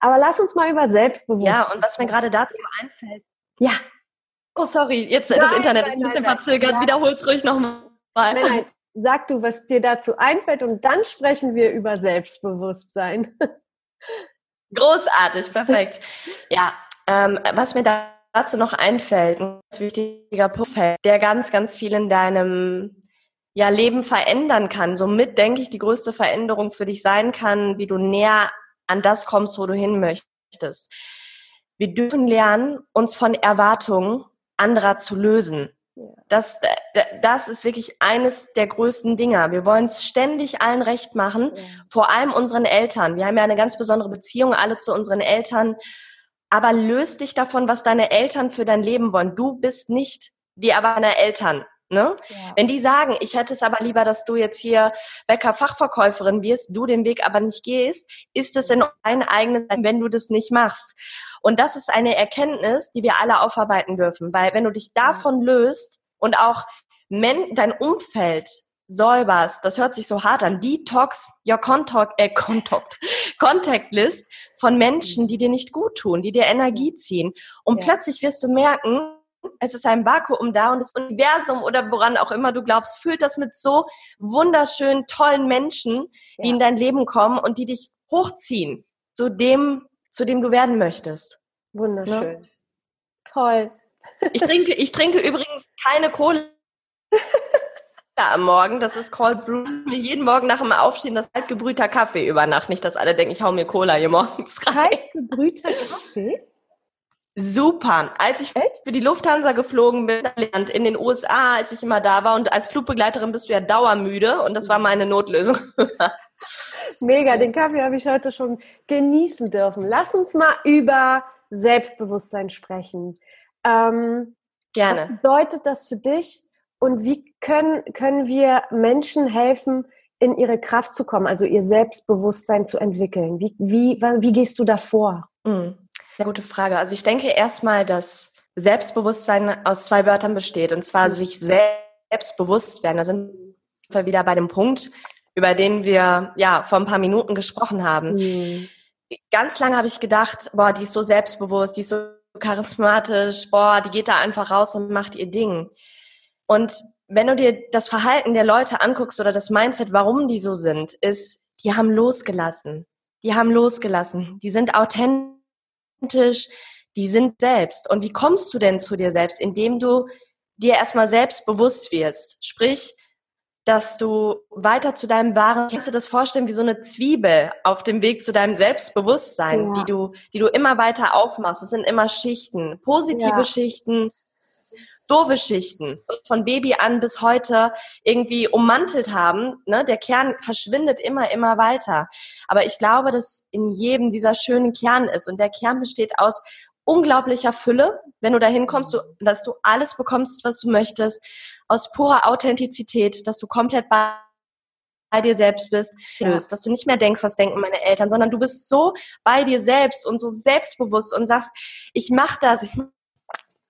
Aber lass uns mal über Selbstbewusstsein. Ja, und was mir gerade dazu einfällt. Ja. Oh, sorry, jetzt nein, das Internet ist ein bisschen nein, verzögert. Ja. Wiederhol's ruhig nochmal. Nein, nein, sag du, was dir dazu einfällt und dann sprechen wir über Selbstbewusstsein. Großartig, perfekt. Ja, ähm, was mir da dazu noch einfällt, ein ganz wichtiger Punkt, der ganz, ganz viel in deinem ja, Leben verändern kann. Somit denke ich, die größte Veränderung für dich sein kann, wie du näher an das kommst, wo du hin möchtest. Wir dürfen lernen, uns von Erwartungen anderer zu lösen. Das, das ist wirklich eines der größten Dinger. Wir wollen es ständig allen recht machen, vor allem unseren Eltern. Wir haben ja eine ganz besondere Beziehung alle zu unseren Eltern aber löst dich davon, was deine Eltern für dein Leben wollen. Du bist nicht die erwachsene Eltern. Ne? Ja. Wenn die sagen, ich hätte es aber lieber, dass du jetzt hier Bäcker-Fachverkäuferin wirst, du den Weg aber nicht gehst, ist es in dein eigenes, wenn du das nicht machst. Und das ist eine Erkenntnis, die wir alle aufarbeiten dürfen, weil wenn du dich davon löst und auch dein Umfeld säuberst, das hört sich so hart an, Detox your contact, äh, contact, contact list von Menschen, die dir nicht gut tun, die dir Energie ziehen. Und ja. plötzlich wirst du merken, es ist ein Vakuum da und das Universum oder woran auch immer du glaubst, füllt das mit so wunderschönen, tollen Menschen, die ja. in dein Leben kommen und die dich hochziehen zu dem, zu dem du werden möchtest. Wunderschön. Ja? Toll. Ich trinke, ich trinke übrigens keine Kohle. am Morgen, das ist Cold Brew. Mir jeden Morgen nach dem Aufstehen das kaltgebrühter Kaffee über Nacht. Nicht, dass alle denken, ich hau mir Cola hier morgens rein. Kaltgebrühter Kaffee? Super. Als ich Echt? für die Lufthansa geflogen bin in den USA, als ich immer da war und als Flugbegleiterin bist du ja dauermüde und das war meine Notlösung. Mega, den Kaffee habe ich heute schon genießen dürfen. Lass uns mal über Selbstbewusstsein sprechen. Ähm, Gerne. Was bedeutet das für dich, und wie können, können wir Menschen helfen, in ihre Kraft zu kommen, also ihr Selbstbewusstsein zu entwickeln? Wie, wie, wie gehst du davor? Mhm. Sehr gute Frage. Also ich denke erstmal, dass Selbstbewusstsein aus zwei Wörtern besteht. Und zwar mhm. sich selbst bewusst werden. Da sind wir wieder bei dem Punkt, über den wir ja vor ein paar Minuten gesprochen haben. Mhm. Ganz lange habe ich gedacht, boah, die ist so selbstbewusst, die ist so charismatisch, boah, die geht da einfach raus und macht ihr Ding. Und wenn du dir das Verhalten der Leute anguckst oder das Mindset, warum die so sind, ist, die haben losgelassen. Die haben losgelassen. Die sind authentisch, die sind selbst. Und wie kommst du denn zu dir selbst? Indem du dir erstmal selbst bewusst wirst. Sprich, dass du weiter zu deinem wahren, kannst du das vorstellen wie so eine Zwiebel auf dem Weg zu deinem Selbstbewusstsein, ja. die du, die du immer weiter aufmachst. Es sind immer Schichten, positive ja. Schichten, doofe Schichten von Baby an bis heute irgendwie ummantelt haben. Ne? Der Kern verschwindet immer, immer weiter. Aber ich glaube, dass in jedem dieser schönen Kern ist. Und der Kern besteht aus unglaublicher Fülle, wenn du dahin kommst, du, dass du alles bekommst, was du möchtest, aus purer Authentizität, dass du komplett bei bei dir selbst bist, dass du nicht mehr denkst, was denken meine Eltern, sondern du bist so bei dir selbst und so selbstbewusst und sagst, ich mache das, ich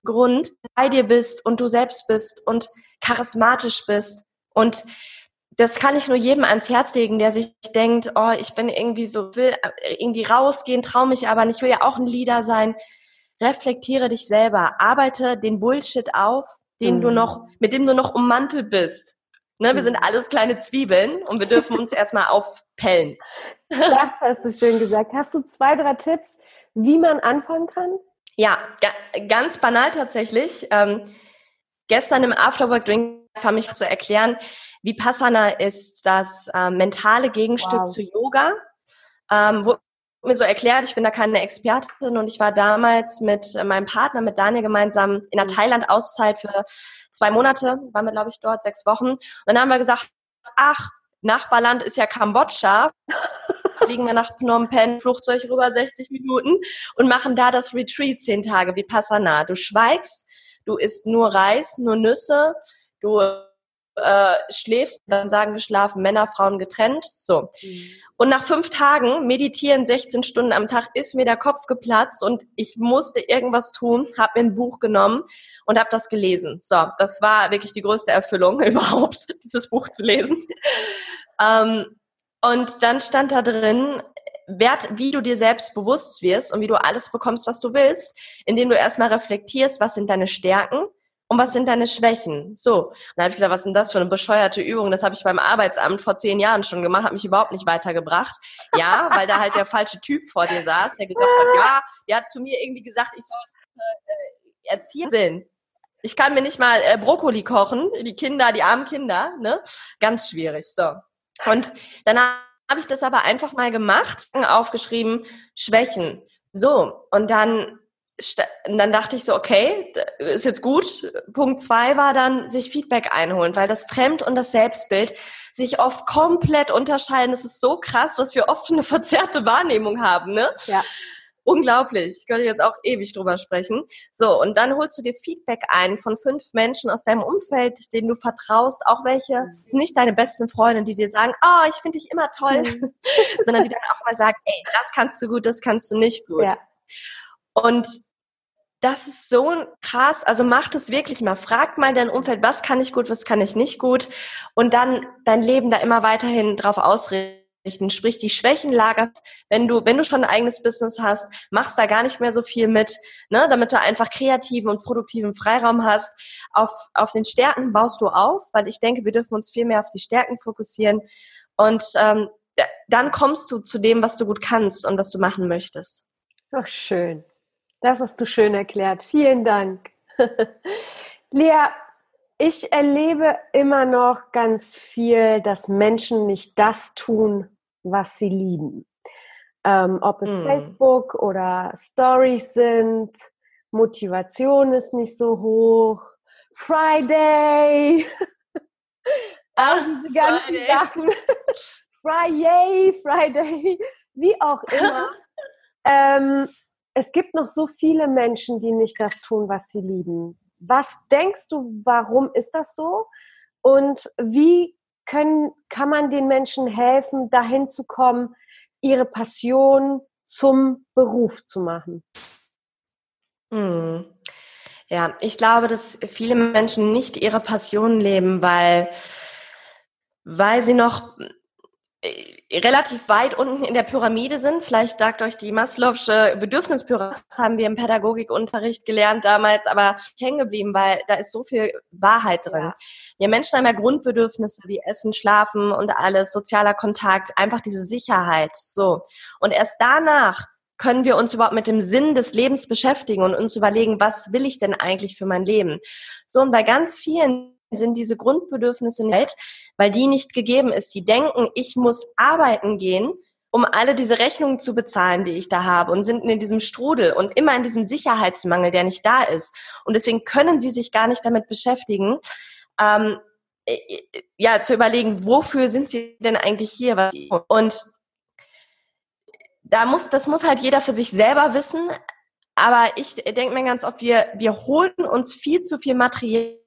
Grund bei dir bist und du selbst bist und charismatisch bist. Und das kann ich nur jedem ans Herz legen, der sich denkt, oh, ich bin irgendwie so, will irgendwie rausgehen, traue mich aber nicht, will ja auch ein Leader sein. Reflektiere dich selber, arbeite den Bullshit auf, den mhm. du noch, mit dem du noch ummantelt bist. Ne, wir sind mhm. alles kleine Zwiebeln und wir dürfen uns erstmal aufpellen. Das hast du schön gesagt. Hast du zwei, drei Tipps, wie man anfangen kann? Ja, ganz banal tatsächlich. Ähm, gestern im Afterwork Drink haben mich zu erklären, Vipassana ist das äh, mentale Gegenstück wow. zu Yoga. Ähm, wo mir so erklärt, ich bin da keine Expertin und ich war damals mit äh, meinem Partner, mit Daniel gemeinsam in der mhm. Thailand-Auszeit für zwei Monate, waren wir, glaube ich, dort sechs Wochen. Und dann haben wir gesagt, ach, Nachbarland ist ja Kambodscha. Fliegen wir nach Phnom Penh, Flugzeug rüber 60 Minuten und machen da das Retreat zehn Tage wie Passana. Du schweigst, du isst nur Reis, nur Nüsse, du äh, schläfst, dann sagen geschlafen, Männer, Frauen getrennt. So. Mhm. Und nach fünf Tagen meditieren 16 Stunden am Tag ist mir der Kopf geplatzt und ich musste irgendwas tun, habe mir ein Buch genommen und habe das gelesen. So, das war wirklich die größte Erfüllung überhaupt, dieses Buch zu lesen. ähm, und dann stand da drin, Wert, wie du dir selbst bewusst wirst und wie du alles bekommst, was du willst, indem du erstmal reflektierst, was sind deine Stärken, und was sind deine Schwächen? So. Und dann habe ich gesagt, was denn das für eine bescheuerte Übung? Das habe ich beim Arbeitsamt vor zehn Jahren schon gemacht, hat mich überhaupt nicht weitergebracht. Ja, weil da halt der falsche Typ vor dir saß, der gesagt hat, ja, der hat zu mir irgendwie gesagt, ich sollte äh, Erzieherin. Ich kann mir nicht mal äh, Brokkoli kochen, die Kinder, die armen Kinder, ne? Ganz schwierig. So. Und dann habe ich das aber einfach mal gemacht, aufgeschrieben, Schwächen. So, und dann und dann dachte ich so, okay, ist jetzt gut. Punkt zwei war dann, sich Feedback einholen, weil das Fremd- und das Selbstbild sich oft komplett unterscheiden. Das ist so krass, was wir oft eine verzerrte Wahrnehmung haben, ne? Ja. Unglaublich. Ich könnte jetzt auch ewig drüber sprechen. So, und dann holst du dir Feedback ein von fünf Menschen aus deinem Umfeld, denen du vertraust, auch welche, mhm. nicht deine besten Freunde, die dir sagen, oh, ich finde dich immer toll, mhm. sondern die dann auch mal sagen, ey, das kannst du gut, das kannst du nicht gut. Ja. Und das ist so krass. Also mach das wirklich mal. Frag mal dein Umfeld, was kann ich gut, was kann ich nicht gut. Und dann dein Leben da immer weiterhin drauf ausrichten. Sprich, die Schwächen lagerst, wenn du, wenn du schon ein eigenes Business hast, machst da gar nicht mehr so viel mit, ne, damit du einfach kreativen und produktiven Freiraum hast. Auf, auf den Stärken baust du auf, weil ich denke, wir dürfen uns viel mehr auf die Stärken fokussieren. Und ähm, dann kommst du zu dem, was du gut kannst und was du machen möchtest. Ach, schön. Das hast du schön erklärt. Vielen Dank. Lea, ich erlebe immer noch ganz viel, dass Menschen nicht das tun, was sie lieben. Ähm, ob es mm. Facebook oder Stories sind, Motivation ist nicht so hoch, Friday, all diese ganzen Friday. Sachen, Friday, Friday, wie auch immer. ähm, es gibt noch so viele Menschen, die nicht das tun, was sie lieben. Was denkst du, warum ist das so? Und wie können, kann man den Menschen helfen, dahin zu kommen, ihre Passion zum Beruf zu machen? Hm. Ja, ich glaube, dass viele Menschen nicht ihre Passion leben, weil, weil sie noch relativ weit unten in der Pyramide sind. Vielleicht sagt euch die Maslow'sche Bedürfnispyramide, das haben wir im Pädagogikunterricht gelernt damals, aber hängen geblieben, weil da ist so viel Wahrheit drin. Ja. Wir Menschen haben ja Grundbedürfnisse wie Essen, Schlafen und alles, sozialer Kontakt, einfach diese Sicherheit. So. Und erst danach können wir uns überhaupt mit dem Sinn des Lebens beschäftigen und uns überlegen, was will ich denn eigentlich für mein Leben? So, und bei ganz vielen sind diese Grundbedürfnisse nicht, weil die nicht gegeben ist. Die denken, ich muss arbeiten gehen, um alle diese Rechnungen zu bezahlen, die ich da habe und sind in diesem Strudel und immer in diesem Sicherheitsmangel, der nicht da ist. Und deswegen können sie sich gar nicht damit beschäftigen, ähm, äh, ja, zu überlegen, wofür sind sie denn eigentlich hier? Und da muss, das muss halt jeder für sich selber wissen. Aber ich denke mir ganz oft, wir, wir holen uns viel zu viel Material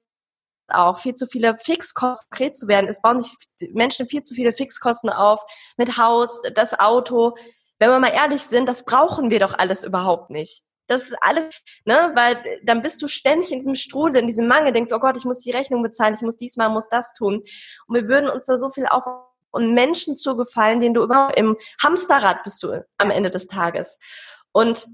auch viel zu viele Fixkosten konkret zu werden. Es bauen sich Menschen viel zu viele Fixkosten auf mit Haus, das Auto. Wenn wir mal ehrlich sind, das brauchen wir doch alles überhaupt nicht. Das ist alles, ne, weil dann bist du ständig in diesem Strudel, in diesem Mangel, denkst, oh Gott, ich muss die Rechnung bezahlen, ich muss diesmal, muss das tun. Und wir würden uns da so viel auf und Menschen zugefallen, denen du immer im Hamsterrad bist du am Ende des Tages. Und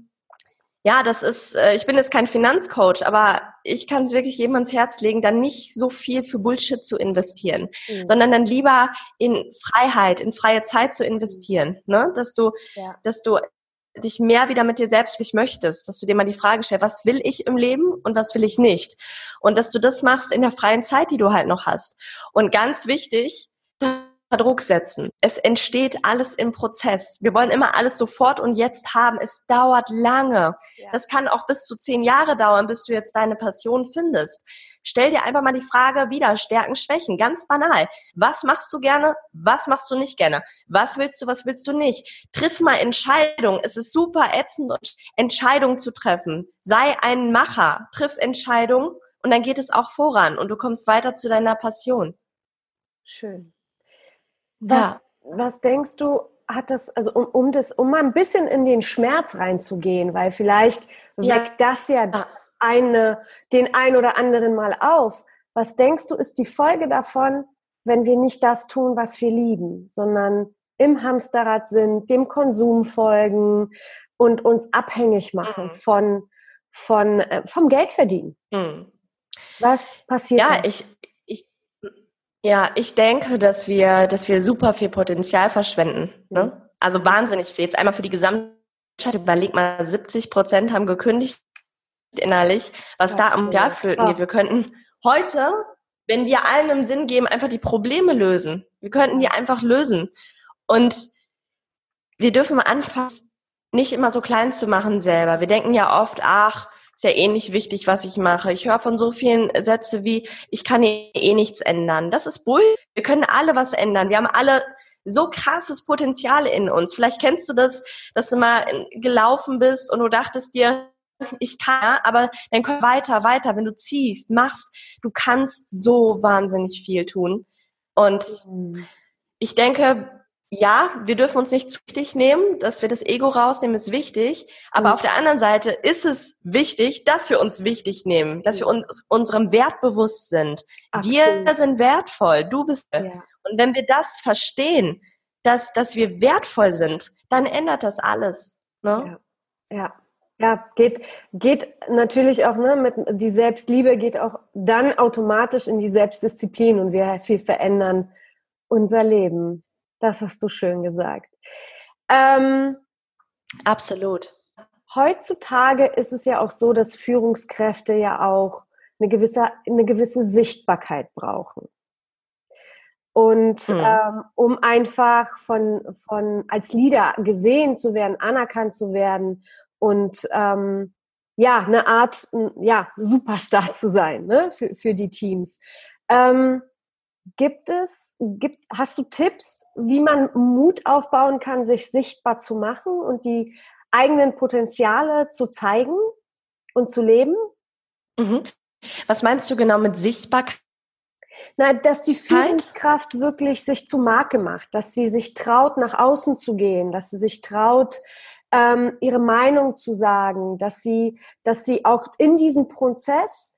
ja, das ist, äh, ich bin jetzt kein Finanzcoach, aber ich kann es wirklich jedem ans Herz legen, dann nicht so viel für Bullshit zu investieren, mhm. sondern dann lieber in Freiheit, in freie Zeit zu investieren, ne? Dass du, ja. dass du dich mehr wieder mit dir selbst möchtest, dass du dir mal die Frage stellst, was will ich im Leben und was will ich nicht? Und dass du das machst in der freien Zeit, die du halt noch hast. Und ganz wichtig, Druck setzen. Es entsteht alles im Prozess. Wir wollen immer alles sofort und jetzt haben. Es dauert lange. Ja. Das kann auch bis zu zehn Jahre dauern, bis du jetzt deine Passion findest. Stell dir einfach mal die Frage wieder, Stärken, Schwächen, ganz banal. Was machst du gerne? Was machst du nicht gerne? Was willst du, was willst du nicht? Triff mal Entscheidungen. Es ist super ätzend, Entscheidungen zu treffen. Sei ein Macher. Triff Entscheidungen und dann geht es auch voran und du kommst weiter zu deiner Passion. Schön. Was, ja. was denkst du, hat das, also um, um das, um mal ein bisschen in den Schmerz reinzugehen, weil vielleicht ja. weckt das ja eine, den ein oder anderen mal auf. Was denkst du, ist die Folge davon, wenn wir nicht das tun, was wir lieben, sondern im Hamsterrad sind, dem Konsum folgen und uns abhängig machen mhm. von, von, äh, vom Geldverdienen? Mhm. Was passiert? Ja, da? ich, ja, ich denke, dass wir, dass wir super viel Potenzial verschwenden. Ne? Mhm. Also wahnsinnig viel. Jetzt einmal für die Gesamtheit, überleg mal, 70 Prozent haben gekündigt innerlich, was ja, da am Jahr flöten geht. Wir könnten heute, wenn wir allen im Sinn geben, einfach die Probleme lösen. Wir könnten die einfach lösen. Und wir dürfen mal anfangen, nicht immer so klein zu machen selber. Wir denken ja oft, ach, ist ja eh nicht wichtig, was ich mache. Ich höre von so vielen Sätze wie, ich kann eh nichts ändern. Das ist Bull. Wir können alle was ändern. Wir haben alle so krasses Potenzial in uns. Vielleicht kennst du das, dass du mal gelaufen bist und du dachtest dir, ich kann, aber dann komm weiter, weiter, wenn du ziehst, machst, du kannst so wahnsinnig viel tun. Und mhm. ich denke, ja, wir dürfen uns nicht zu wichtig nehmen, dass wir das Ego rausnehmen, ist wichtig. Aber mhm. auf der anderen Seite ist es wichtig, dass wir uns wichtig nehmen, dass wir uns unserem Wert bewusst sind. Absolut. Wir sind wertvoll, du bist. Ja. Und wenn wir das verstehen, dass, dass wir wertvoll sind, dann ändert das alles. Ne? Ja. ja. Ja, geht, geht natürlich auch, ne, mit die Selbstliebe geht auch dann automatisch in die Selbstdisziplin und wir viel verändern unser Leben. Das hast du schön gesagt. Ähm, Absolut. Heutzutage ist es ja auch so, dass Führungskräfte ja auch eine gewisse, eine gewisse Sichtbarkeit brauchen. Und mhm. ähm, um einfach von, von als Leader gesehen zu werden, anerkannt zu werden und ähm, ja, eine Art ja, Superstar zu sein ne, für, für die Teams. Ähm, gibt es, gibt, hast du Tipps, wie man Mut aufbauen kann, sich sichtbar zu machen und die eigenen Potenziale zu zeigen und zu leben. Mhm. Was meinst du genau mit Sichtbarkeit? Na, dass die Führungskraft wirklich sich zu Marke macht, dass sie sich traut, nach außen zu gehen, dass sie sich traut, ähm, ihre Meinung zu sagen, dass sie, dass sie auch in diesem Prozess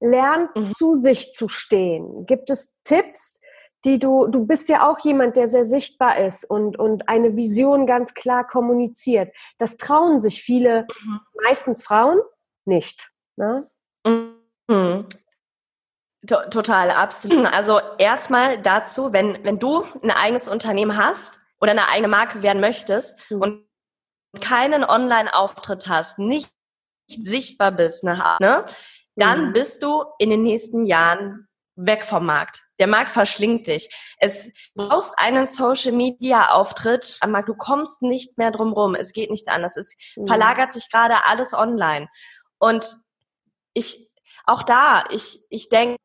lernt, mhm. zu sich zu stehen. Gibt es Tipps, die du, du bist ja auch jemand, der sehr sichtbar ist und, und eine Vision ganz klar kommuniziert. Das trauen sich viele, mhm. meistens Frauen, nicht. Ne? Mhm. Total, absolut. Also erstmal dazu, wenn, wenn du ein eigenes Unternehmen hast oder eine eigene Marke werden möchtest mhm. und keinen Online-Auftritt hast, nicht sichtbar bist, ne, dann mhm. bist du in den nächsten Jahren weg vom Markt. Der Markt verschlingt dich. Es brauchst einen Social Media Auftritt am Markt. Du kommst nicht mehr drum rum. Es geht nicht anders. Es mhm. verlagert sich gerade alles online. Und ich, auch da, ich, ich denke,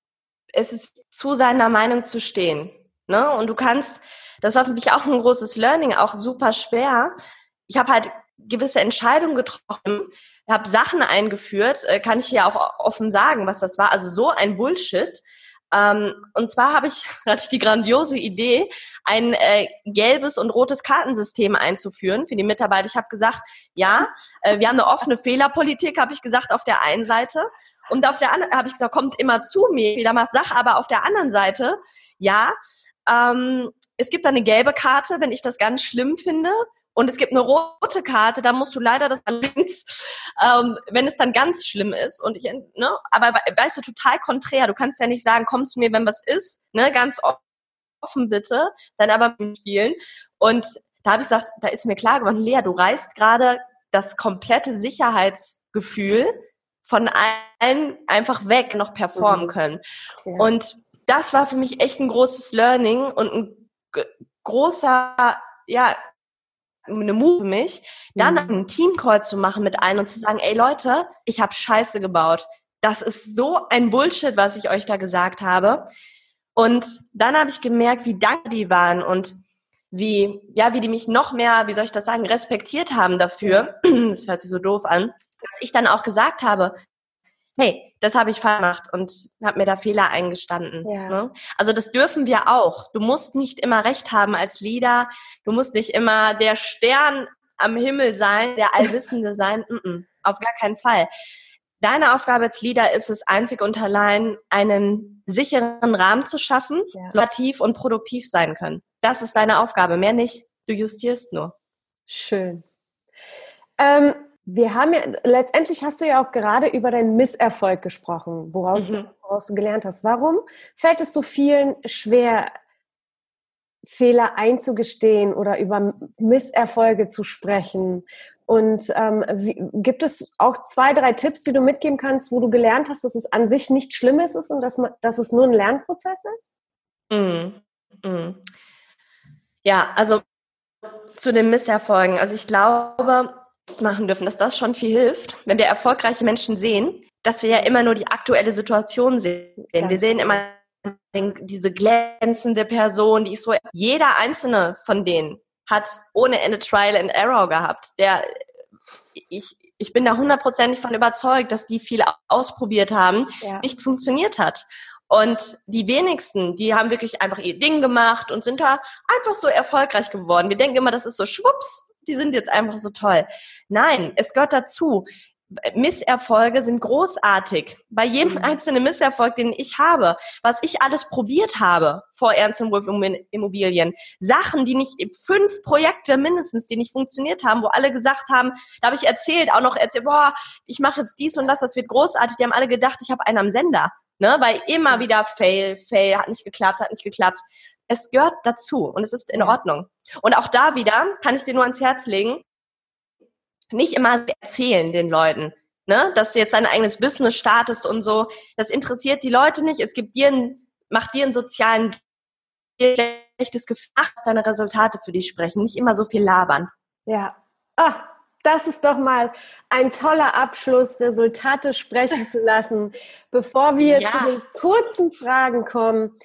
es ist zu seiner Meinung zu stehen. Ne? Und du kannst, das war für mich auch ein großes Learning, auch super schwer. Ich habe halt gewisse Entscheidungen getroffen, habe Sachen eingeführt, äh, kann ich hier auch offen sagen, was das war. Also so ein Bullshit Ähm, und zwar habe ich, hatte ich die grandiose Idee, ein äh, gelbes und rotes Kartensystem einzuführen für die Mitarbeiter. Ich habe gesagt, ja, äh, wir haben eine offene Fehlerpolitik, habe ich gesagt, auf der einen Seite. Und auf der anderen habe ich gesagt, kommt immer zu mir, Fehler macht Sache, aber auf der anderen Seite, ja, ähm, es gibt eine gelbe Karte, wenn ich das ganz schlimm finde. Und es gibt eine rote Karte, da musst du leider das allerdings, ähm, wenn es dann ganz schlimm ist. Und ich, ne, aber weißt du, total konträr. Du kannst ja nicht sagen, komm zu mir, wenn was ist, ne, ganz offen bitte, dann aber spielen. Und da habe ich gesagt, da ist mir klar geworden, Lea, du reißt gerade das komplette Sicherheitsgefühl von allen einfach weg, noch performen mhm. können. Ja. Und das war für mich echt ein großes Learning und ein großer, ja, eine Move für mich, dann mhm. einen Teamcall zu machen mit allen und zu sagen, ey Leute, ich habe Scheiße gebaut. Das ist so ein Bullshit, was ich euch da gesagt habe. Und dann habe ich gemerkt, wie dankbar die waren und wie, ja, wie die mich noch mehr, wie soll ich das sagen, respektiert haben dafür. Das hört sich so doof an. Dass ich dann auch gesagt habe, hey, das habe ich falsch gemacht und habe mir da Fehler eingestanden. Ja. Ne? Also das dürfen wir auch. Du musst nicht immer recht haben als Leader. Du musst nicht immer der Stern am Himmel sein, der Allwissende sein. Mm -mm, auf gar keinen Fall. Deine Aufgabe als Leader ist es einzig und allein, einen sicheren Rahmen zu schaffen, ja. und produktiv sein können. Das ist deine Aufgabe, mehr nicht. Du justierst nur. Schön. Ähm, wir haben ja, letztendlich hast du ja auch gerade über deinen Misserfolg gesprochen, woraus, mhm. du, woraus du gelernt hast. Warum fällt es so vielen schwer, Fehler einzugestehen oder über Misserfolge zu sprechen? Und ähm, wie, gibt es auch zwei, drei Tipps, die du mitgeben kannst, wo du gelernt hast, dass es an sich nicht Schlimmes ist und dass, man, dass es nur ein Lernprozess ist? Mhm. Mhm. Ja, also zu den Misserfolgen. Also ich glaube, machen dürfen, dass das schon viel hilft, wenn wir erfolgreiche Menschen sehen, dass wir ja immer nur die aktuelle Situation sehen. Ja. Wir sehen immer diese glänzende Person, die ist so, jeder einzelne von denen hat ohne Ende Trial and Error gehabt. Der, ich, ich bin da hundertprozentig von überzeugt, dass die viel ausprobiert haben, ja. nicht funktioniert hat. Und die wenigsten, die haben wirklich einfach ihr Ding gemacht und sind da einfach so erfolgreich geworden. Wir denken immer, das ist so schwupps die sind jetzt einfach so toll. Nein, es gehört dazu. Misserfolge sind großartig. Bei jedem mhm. einzelnen Misserfolg, den ich habe, was ich alles probiert habe vor Ernst und Wolf Immobilien, Sachen, die nicht, fünf Projekte mindestens, die nicht funktioniert haben, wo alle gesagt haben, da habe ich erzählt, auch noch erzählt, boah, ich mache jetzt dies und das, das wird großartig. Die haben alle gedacht, ich habe einen am Sender. Ne? Weil immer wieder Fail, Fail, hat nicht geklappt, hat nicht geklappt es gehört dazu und es ist in Ordnung. Und auch da wieder kann ich dir nur ans Herz legen, nicht immer erzählen den Leuten, ne, dass du jetzt dein eigenes Business startest und so. Das interessiert die Leute nicht. Es gibt dir einen, macht dir einen sozialen schlechtes Gefühl, dass deine Resultate für dich sprechen. Nicht immer so viel labern. Ja. Ah, das ist doch mal ein toller Abschluss, Resultate sprechen zu lassen. Bevor wir ja. zu den kurzen Fragen kommen,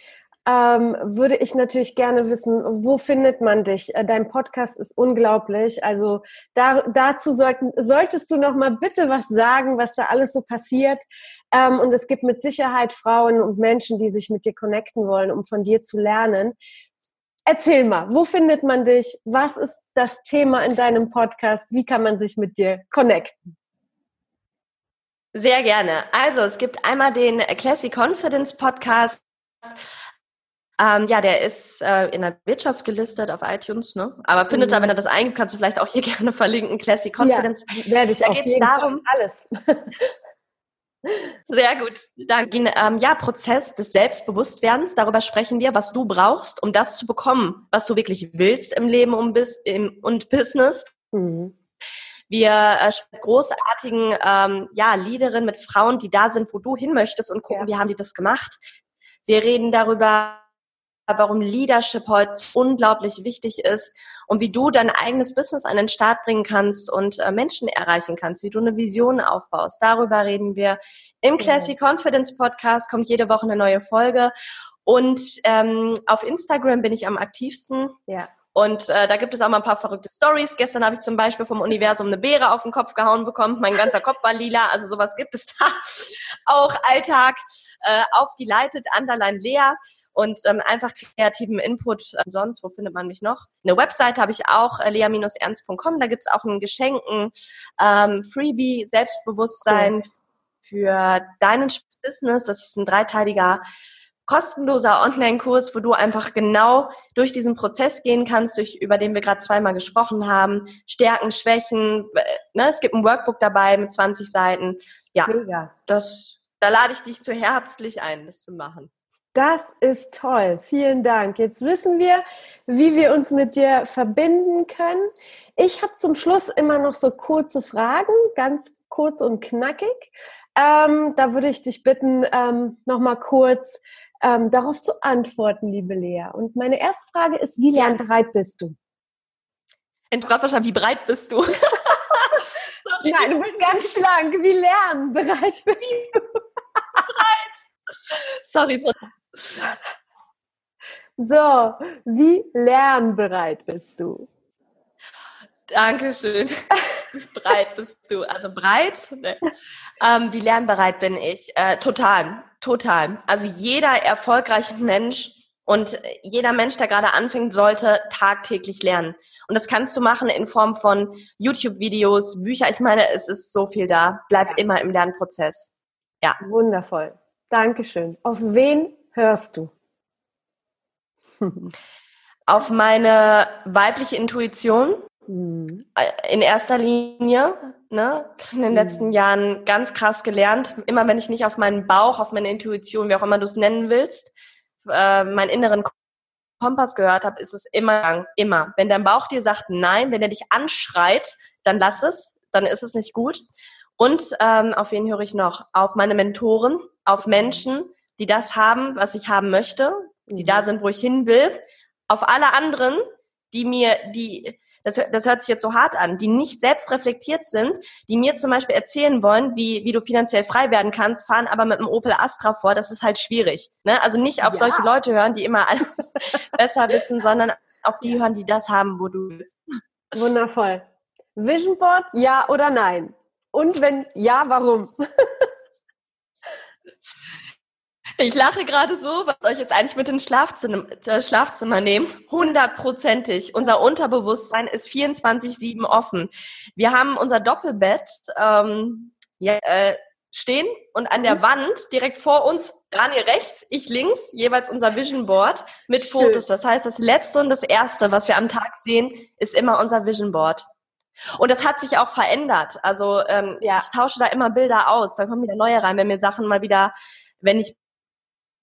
ähm, würde ich natürlich gerne wissen, wo findet man dich? Äh, dein Podcast ist unglaublich. Also da, dazu sollten, solltest du noch mal bitte was sagen, was da alles so passiert. Ähm, und es gibt mit Sicherheit Frauen und Menschen, die sich mit dir connecten wollen, um von dir zu lernen. Erzähl mal, wo findet man dich? Was ist das Thema in deinem Podcast? Wie kann man sich mit dir connecten? Sehr gerne. Also es gibt einmal den Classic Confidence Podcast. Ähm, ja, der ist äh, in der Wirtschaft gelistet auf iTunes, ne? Aber findet mhm. da, wenn er das eingibt, kannst du vielleicht auch hier gerne verlinken, Classic Confidence. Ja, werde ich da geht es darum, Fall alles. Sehr gut. Dann ähm, ja, Prozess des Selbstbewusstwerdens. Darüber sprechen wir, was du brauchst, um das zu bekommen, was du wirklich willst im Leben um bis, im, und Business. Mhm. Wir äh, großartigen ähm, ja, Leaderinnen mit Frauen, die da sind, wo du hin möchtest und gucken, ja. wie haben die das gemacht. Wir reden darüber, warum Leadership heute unglaublich wichtig ist und wie du dein eigenes Business an den Start bringen kannst und äh, Menschen erreichen kannst, wie du eine Vision aufbaust. Darüber reden wir. Im Classic Confidence Podcast kommt jede Woche eine neue Folge und ähm, auf Instagram bin ich am aktivsten. Ja. Und äh, da gibt es auch mal ein paar verrückte Stories. Gestern habe ich zum Beispiel vom Universum eine Beere auf den Kopf gehauen bekommen. Mein ganzer Kopf war lila. Also sowas gibt es da. Auch Alltag äh, auf die Leitet, Underline leer und ähm, einfach kreativen Input. Äh, sonst, wo findet man mich noch? Eine Website habe ich auch, äh, lea-ernst.com. Da gibt es auch ein Geschenken, ähm, Freebie, Selbstbewusstsein cool. für deinen Business. Das ist ein dreiteiliger kostenloser Online-Kurs, wo du einfach genau durch diesen Prozess gehen kannst, durch, über den wir gerade zweimal gesprochen haben. Stärken, Schwächen. Äh, ne? Es gibt ein Workbook dabei mit 20 Seiten. Ja, Mega. das, da lade ich dich zu herzlich ein, das zu machen. Das ist toll. Vielen Dank. Jetzt wissen wir, wie wir uns mit dir verbinden können. Ich habe zum Schluss immer noch so kurze Fragen, ganz kurz und knackig. Ähm, da würde ich dich bitten, ähm, noch mal kurz ähm, darauf zu antworten, liebe Lea. Und meine erste Frage ist, wie lernbereit bist du? Verstanden, wie breit bist du? Nein, du bist ganz schlank. Wie lernbereit bist du? breit. Sorry, sorry. So, wie lernbereit bist du? Dankeschön. breit bist du. Also breit. Ne? Ähm, wie lernbereit bin ich? Äh, total, total. Also jeder erfolgreiche Mensch und jeder Mensch, der gerade anfängt, sollte tagtäglich lernen. Und das kannst du machen in Form von YouTube-Videos, Bücher. Ich meine, es ist so viel da. Bleib immer im Lernprozess. Ja. Wundervoll. Dankeschön. Auf wen hörst du? Auf meine weibliche Intuition mhm. in erster Linie. Ne? In den mhm. letzten Jahren ganz krass gelernt. Immer wenn ich nicht auf meinen Bauch, auf meine Intuition, wie auch immer du es nennen willst, äh, meinen inneren Kompass gehört habe, ist es immer, immer. Wenn dein Bauch dir sagt Nein, wenn er dich anschreit, dann lass es, dann ist es nicht gut. Und ähm, auf wen höre ich noch? Auf meine Mentoren, auf Menschen, die das haben, was ich haben möchte, die mhm. da sind, wo ich hin will, auf alle anderen, die mir, die, das, das hört sich jetzt so hart an, die nicht selbst reflektiert sind, die mir zum Beispiel erzählen wollen, wie, wie du finanziell frei werden kannst, fahren aber mit einem Opel Astra vor, das ist halt schwierig. Ne? Also nicht auf ja. solche Leute hören, die immer alles besser wissen, sondern auf die hören, die das haben, wo du willst. Wundervoll. Vision Board, ja oder nein? Und wenn ja, warum? Ich lache gerade so, was soll ich jetzt eigentlich mit ins Schlafzimmer, äh, Schlafzimmer nehmen? Hundertprozentig. Unser Unterbewusstsein ist 24-7 offen. Wir haben unser Doppelbett ähm, ja, äh, stehen und an der mhm. Wand direkt vor uns, Daniel rechts, ich links, jeweils unser Vision Board mit Schön. Fotos. Das heißt, das letzte und das erste, was wir am Tag sehen, ist immer unser Vision Board. Und das hat sich auch verändert. Also ähm, ja. ich tausche da immer Bilder aus. Da kommen wieder neue rein, wenn mir Sachen mal wieder, wenn ich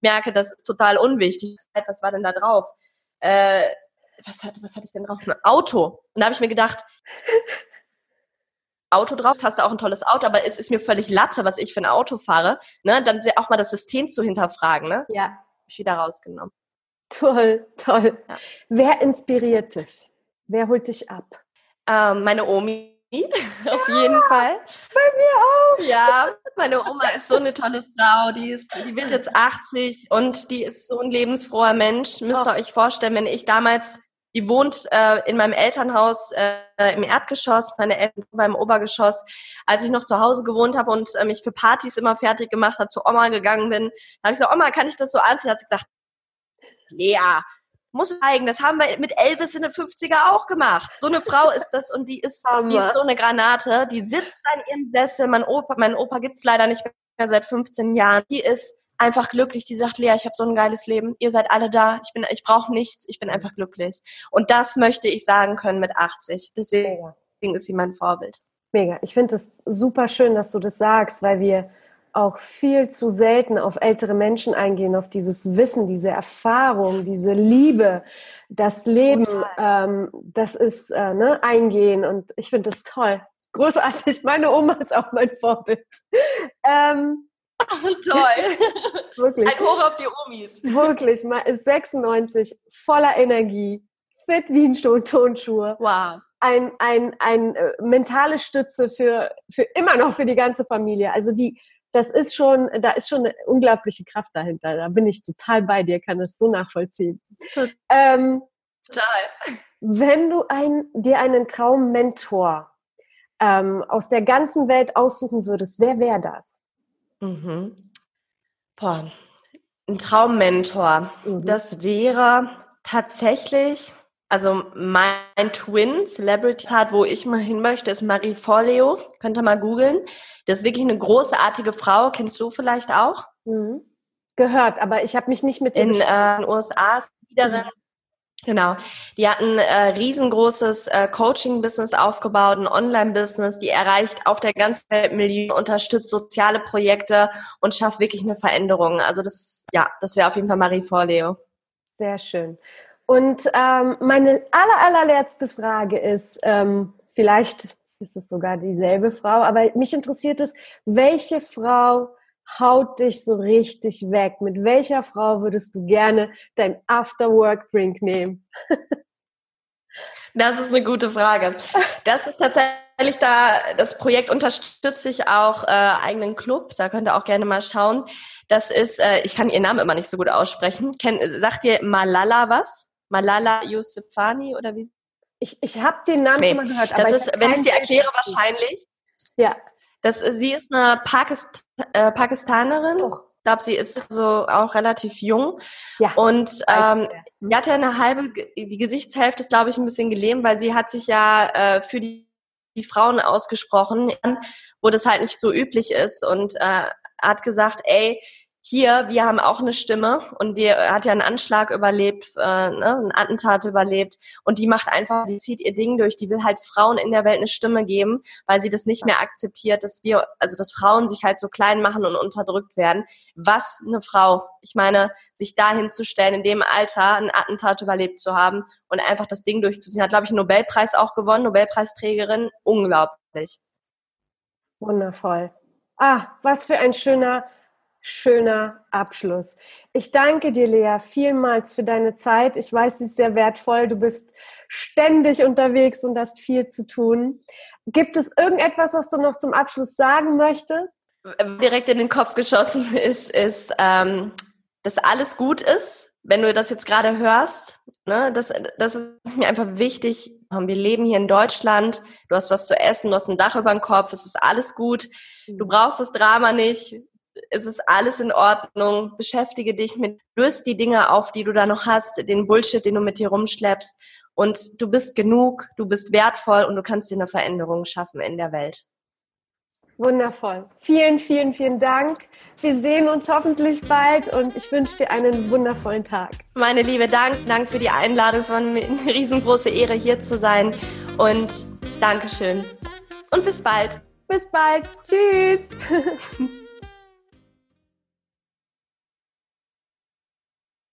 merke, das ist total unwichtig. Was war denn da drauf? Äh, was, hatte, was hatte ich denn drauf? Ein Auto. Und da habe ich mir gedacht, Auto drauf, hast du auch ein tolles Auto, aber es ist mir völlig Latte, was ich für ein Auto fahre. Ne? Dann auch mal das System zu hinterfragen. Ne? Ja. Hab ich wieder rausgenommen. Toll, toll. Ja. Wer inspiriert dich? Wer holt dich ab? Ähm, meine Omi auf jeden Fall. Bei mir auch. Ja, meine Oma ist so eine tolle Frau. Die, ist, die wird jetzt 80 und die ist so ein lebensfroher Mensch. Müsst ihr oh. euch vorstellen, wenn ich damals, die wohnt äh, in meinem Elternhaus äh, im Erdgeschoss, meine Eltern beim Obergeschoss. Als ich noch zu Hause gewohnt habe und äh, mich für Partys immer fertig gemacht hat, zu Oma gegangen bin, habe ich gesagt, Oma, kann ich das so anziehen? Hat sie gesagt, Lea, muss zeigen, das haben wir mit Elvis in den 50er auch gemacht. So eine Frau ist das und die ist, ist so eine Granate, die sitzt in ihrem Sessel, mein Opa, mein Opa gibt's leider nicht mehr seit 15 Jahren. Die ist einfach glücklich, die sagt, Lea, ich habe so ein geiles Leben, ihr seid alle da, ich bin, ich brauche nichts, ich bin einfach glücklich. Und das möchte ich sagen können mit 80. Deswegen ist sie mein Vorbild. Mega. Ich finde es super schön, dass du das sagst, weil wir auch viel zu selten auf ältere Menschen eingehen, auf dieses Wissen, diese Erfahrung, diese Liebe, das Leben, ähm, das ist äh, ne, eingehen und ich finde das toll. Großartig, meine Oma ist auch mein Vorbild. Ähm, Toll. Wirklich. Ein Hoch auf die Omis. Wirklich, man ist 96, voller Energie, fit wie ein Tonschuh. Wow. Ein, ein, ein äh, mentale Stütze für, für immer noch für die ganze Familie. Also die, das ist schon, da ist schon eine unglaubliche Kraft dahinter. Da bin ich total bei dir, kann das so nachvollziehen. Ähm, Total. Wenn du ein, dir einen Traummentor ähm, aus der ganzen Welt aussuchen würdest, wer wäre das? Mhm. Boah, ein Traummentor. Mhm. Das wäre tatsächlich, also mein Twin Celebrity hat, wo ich mal hin möchte, ist Marie Forleo. Könnt ihr mal googeln. Das ist wirklich eine großartige Frau. Kennst du vielleicht auch? Mhm. Gehört, aber ich habe mich nicht mit in äh, den USA mhm. Genau. Die hatten äh, riesengroßes äh, Coaching-Business aufgebaut, ein Online-Business, die erreicht auf der ganzen Welt Millionen, unterstützt soziale Projekte und schafft wirklich eine Veränderung. Also das, ja, das wäre auf jeden Fall Marie Vorleo. Sehr schön. Und ähm, meine aller, allerletzte Frage ist, ähm, vielleicht ist es sogar dieselbe Frau, aber mich interessiert es, welche Frau haut dich so richtig weg? Mit welcher Frau würdest du gerne dein After-Work-Drink nehmen? Das ist eine gute Frage. Das ist tatsächlich da, das Projekt unterstütze ich auch äh, eigenen Club. Da könnt ihr auch gerne mal schauen. Das ist, äh, ich kann ihren Namen immer nicht so gut aussprechen. Kennt, sagt ihr Malala was? Malala Yousafzai oder wie? Ich, ich habe den Namen nee. schon mal gehört. das ist, wenn ich dir erkläre, wahrscheinlich. Ja. Das, sie ist eine Pakist äh, Pakistanerin. Doch. Ich glaube, sie ist so auch relativ jung. Ja. Und ähm, sie hat ja eine halbe, die Gesichtshälfte ist, glaube ich, ein bisschen gelähmt, weil sie hat sich ja äh, für die, die Frauen ausgesprochen, wo das halt nicht so üblich ist und äh, hat gesagt, ey, hier, wir haben auch eine Stimme und die hat ja einen Anschlag überlebt, äh, ne, ein Attentat überlebt und die macht einfach, die zieht ihr Ding durch, die will halt Frauen in der Welt eine Stimme geben, weil sie das nicht mehr akzeptiert, dass wir, also dass Frauen sich halt so klein machen und unterdrückt werden. Was eine Frau, ich meine, sich dahin zu stellen, in dem Alter ein Attentat überlebt zu haben und einfach das Ding durchzuziehen, hat, glaube ich, einen Nobelpreis auch gewonnen, Nobelpreisträgerin, unglaublich. Wundervoll. Ah, was für ein schöner schöner Abschluss. Ich danke dir, Lea, vielmals für deine Zeit. Ich weiß, sie ist sehr wertvoll. Du bist ständig unterwegs und hast viel zu tun. Gibt es irgendetwas, was du noch zum Abschluss sagen möchtest? Direkt in den Kopf geschossen ist, ist, ähm, dass alles gut ist, wenn du das jetzt gerade hörst. Ne? Das, das ist mir einfach wichtig. Wir leben hier in Deutschland. Du hast was zu essen, du hast ein Dach über dem Kopf. Es ist alles gut. Du brauchst das Drama nicht es ist alles in Ordnung, beschäftige dich mit, löst die Dinge auf, die du da noch hast, den Bullshit, den du mit dir rumschleppst und du bist genug, du bist wertvoll und du kannst dir eine Veränderung schaffen in der Welt. Wundervoll. Vielen, vielen, vielen Dank. Wir sehen uns hoffentlich bald und ich wünsche dir einen wundervollen Tag. Meine Liebe, Dank, Dank für die Einladung. Es war eine riesengroße Ehre, hier zu sein und Dankeschön. Und bis bald. Bis bald. Tschüss.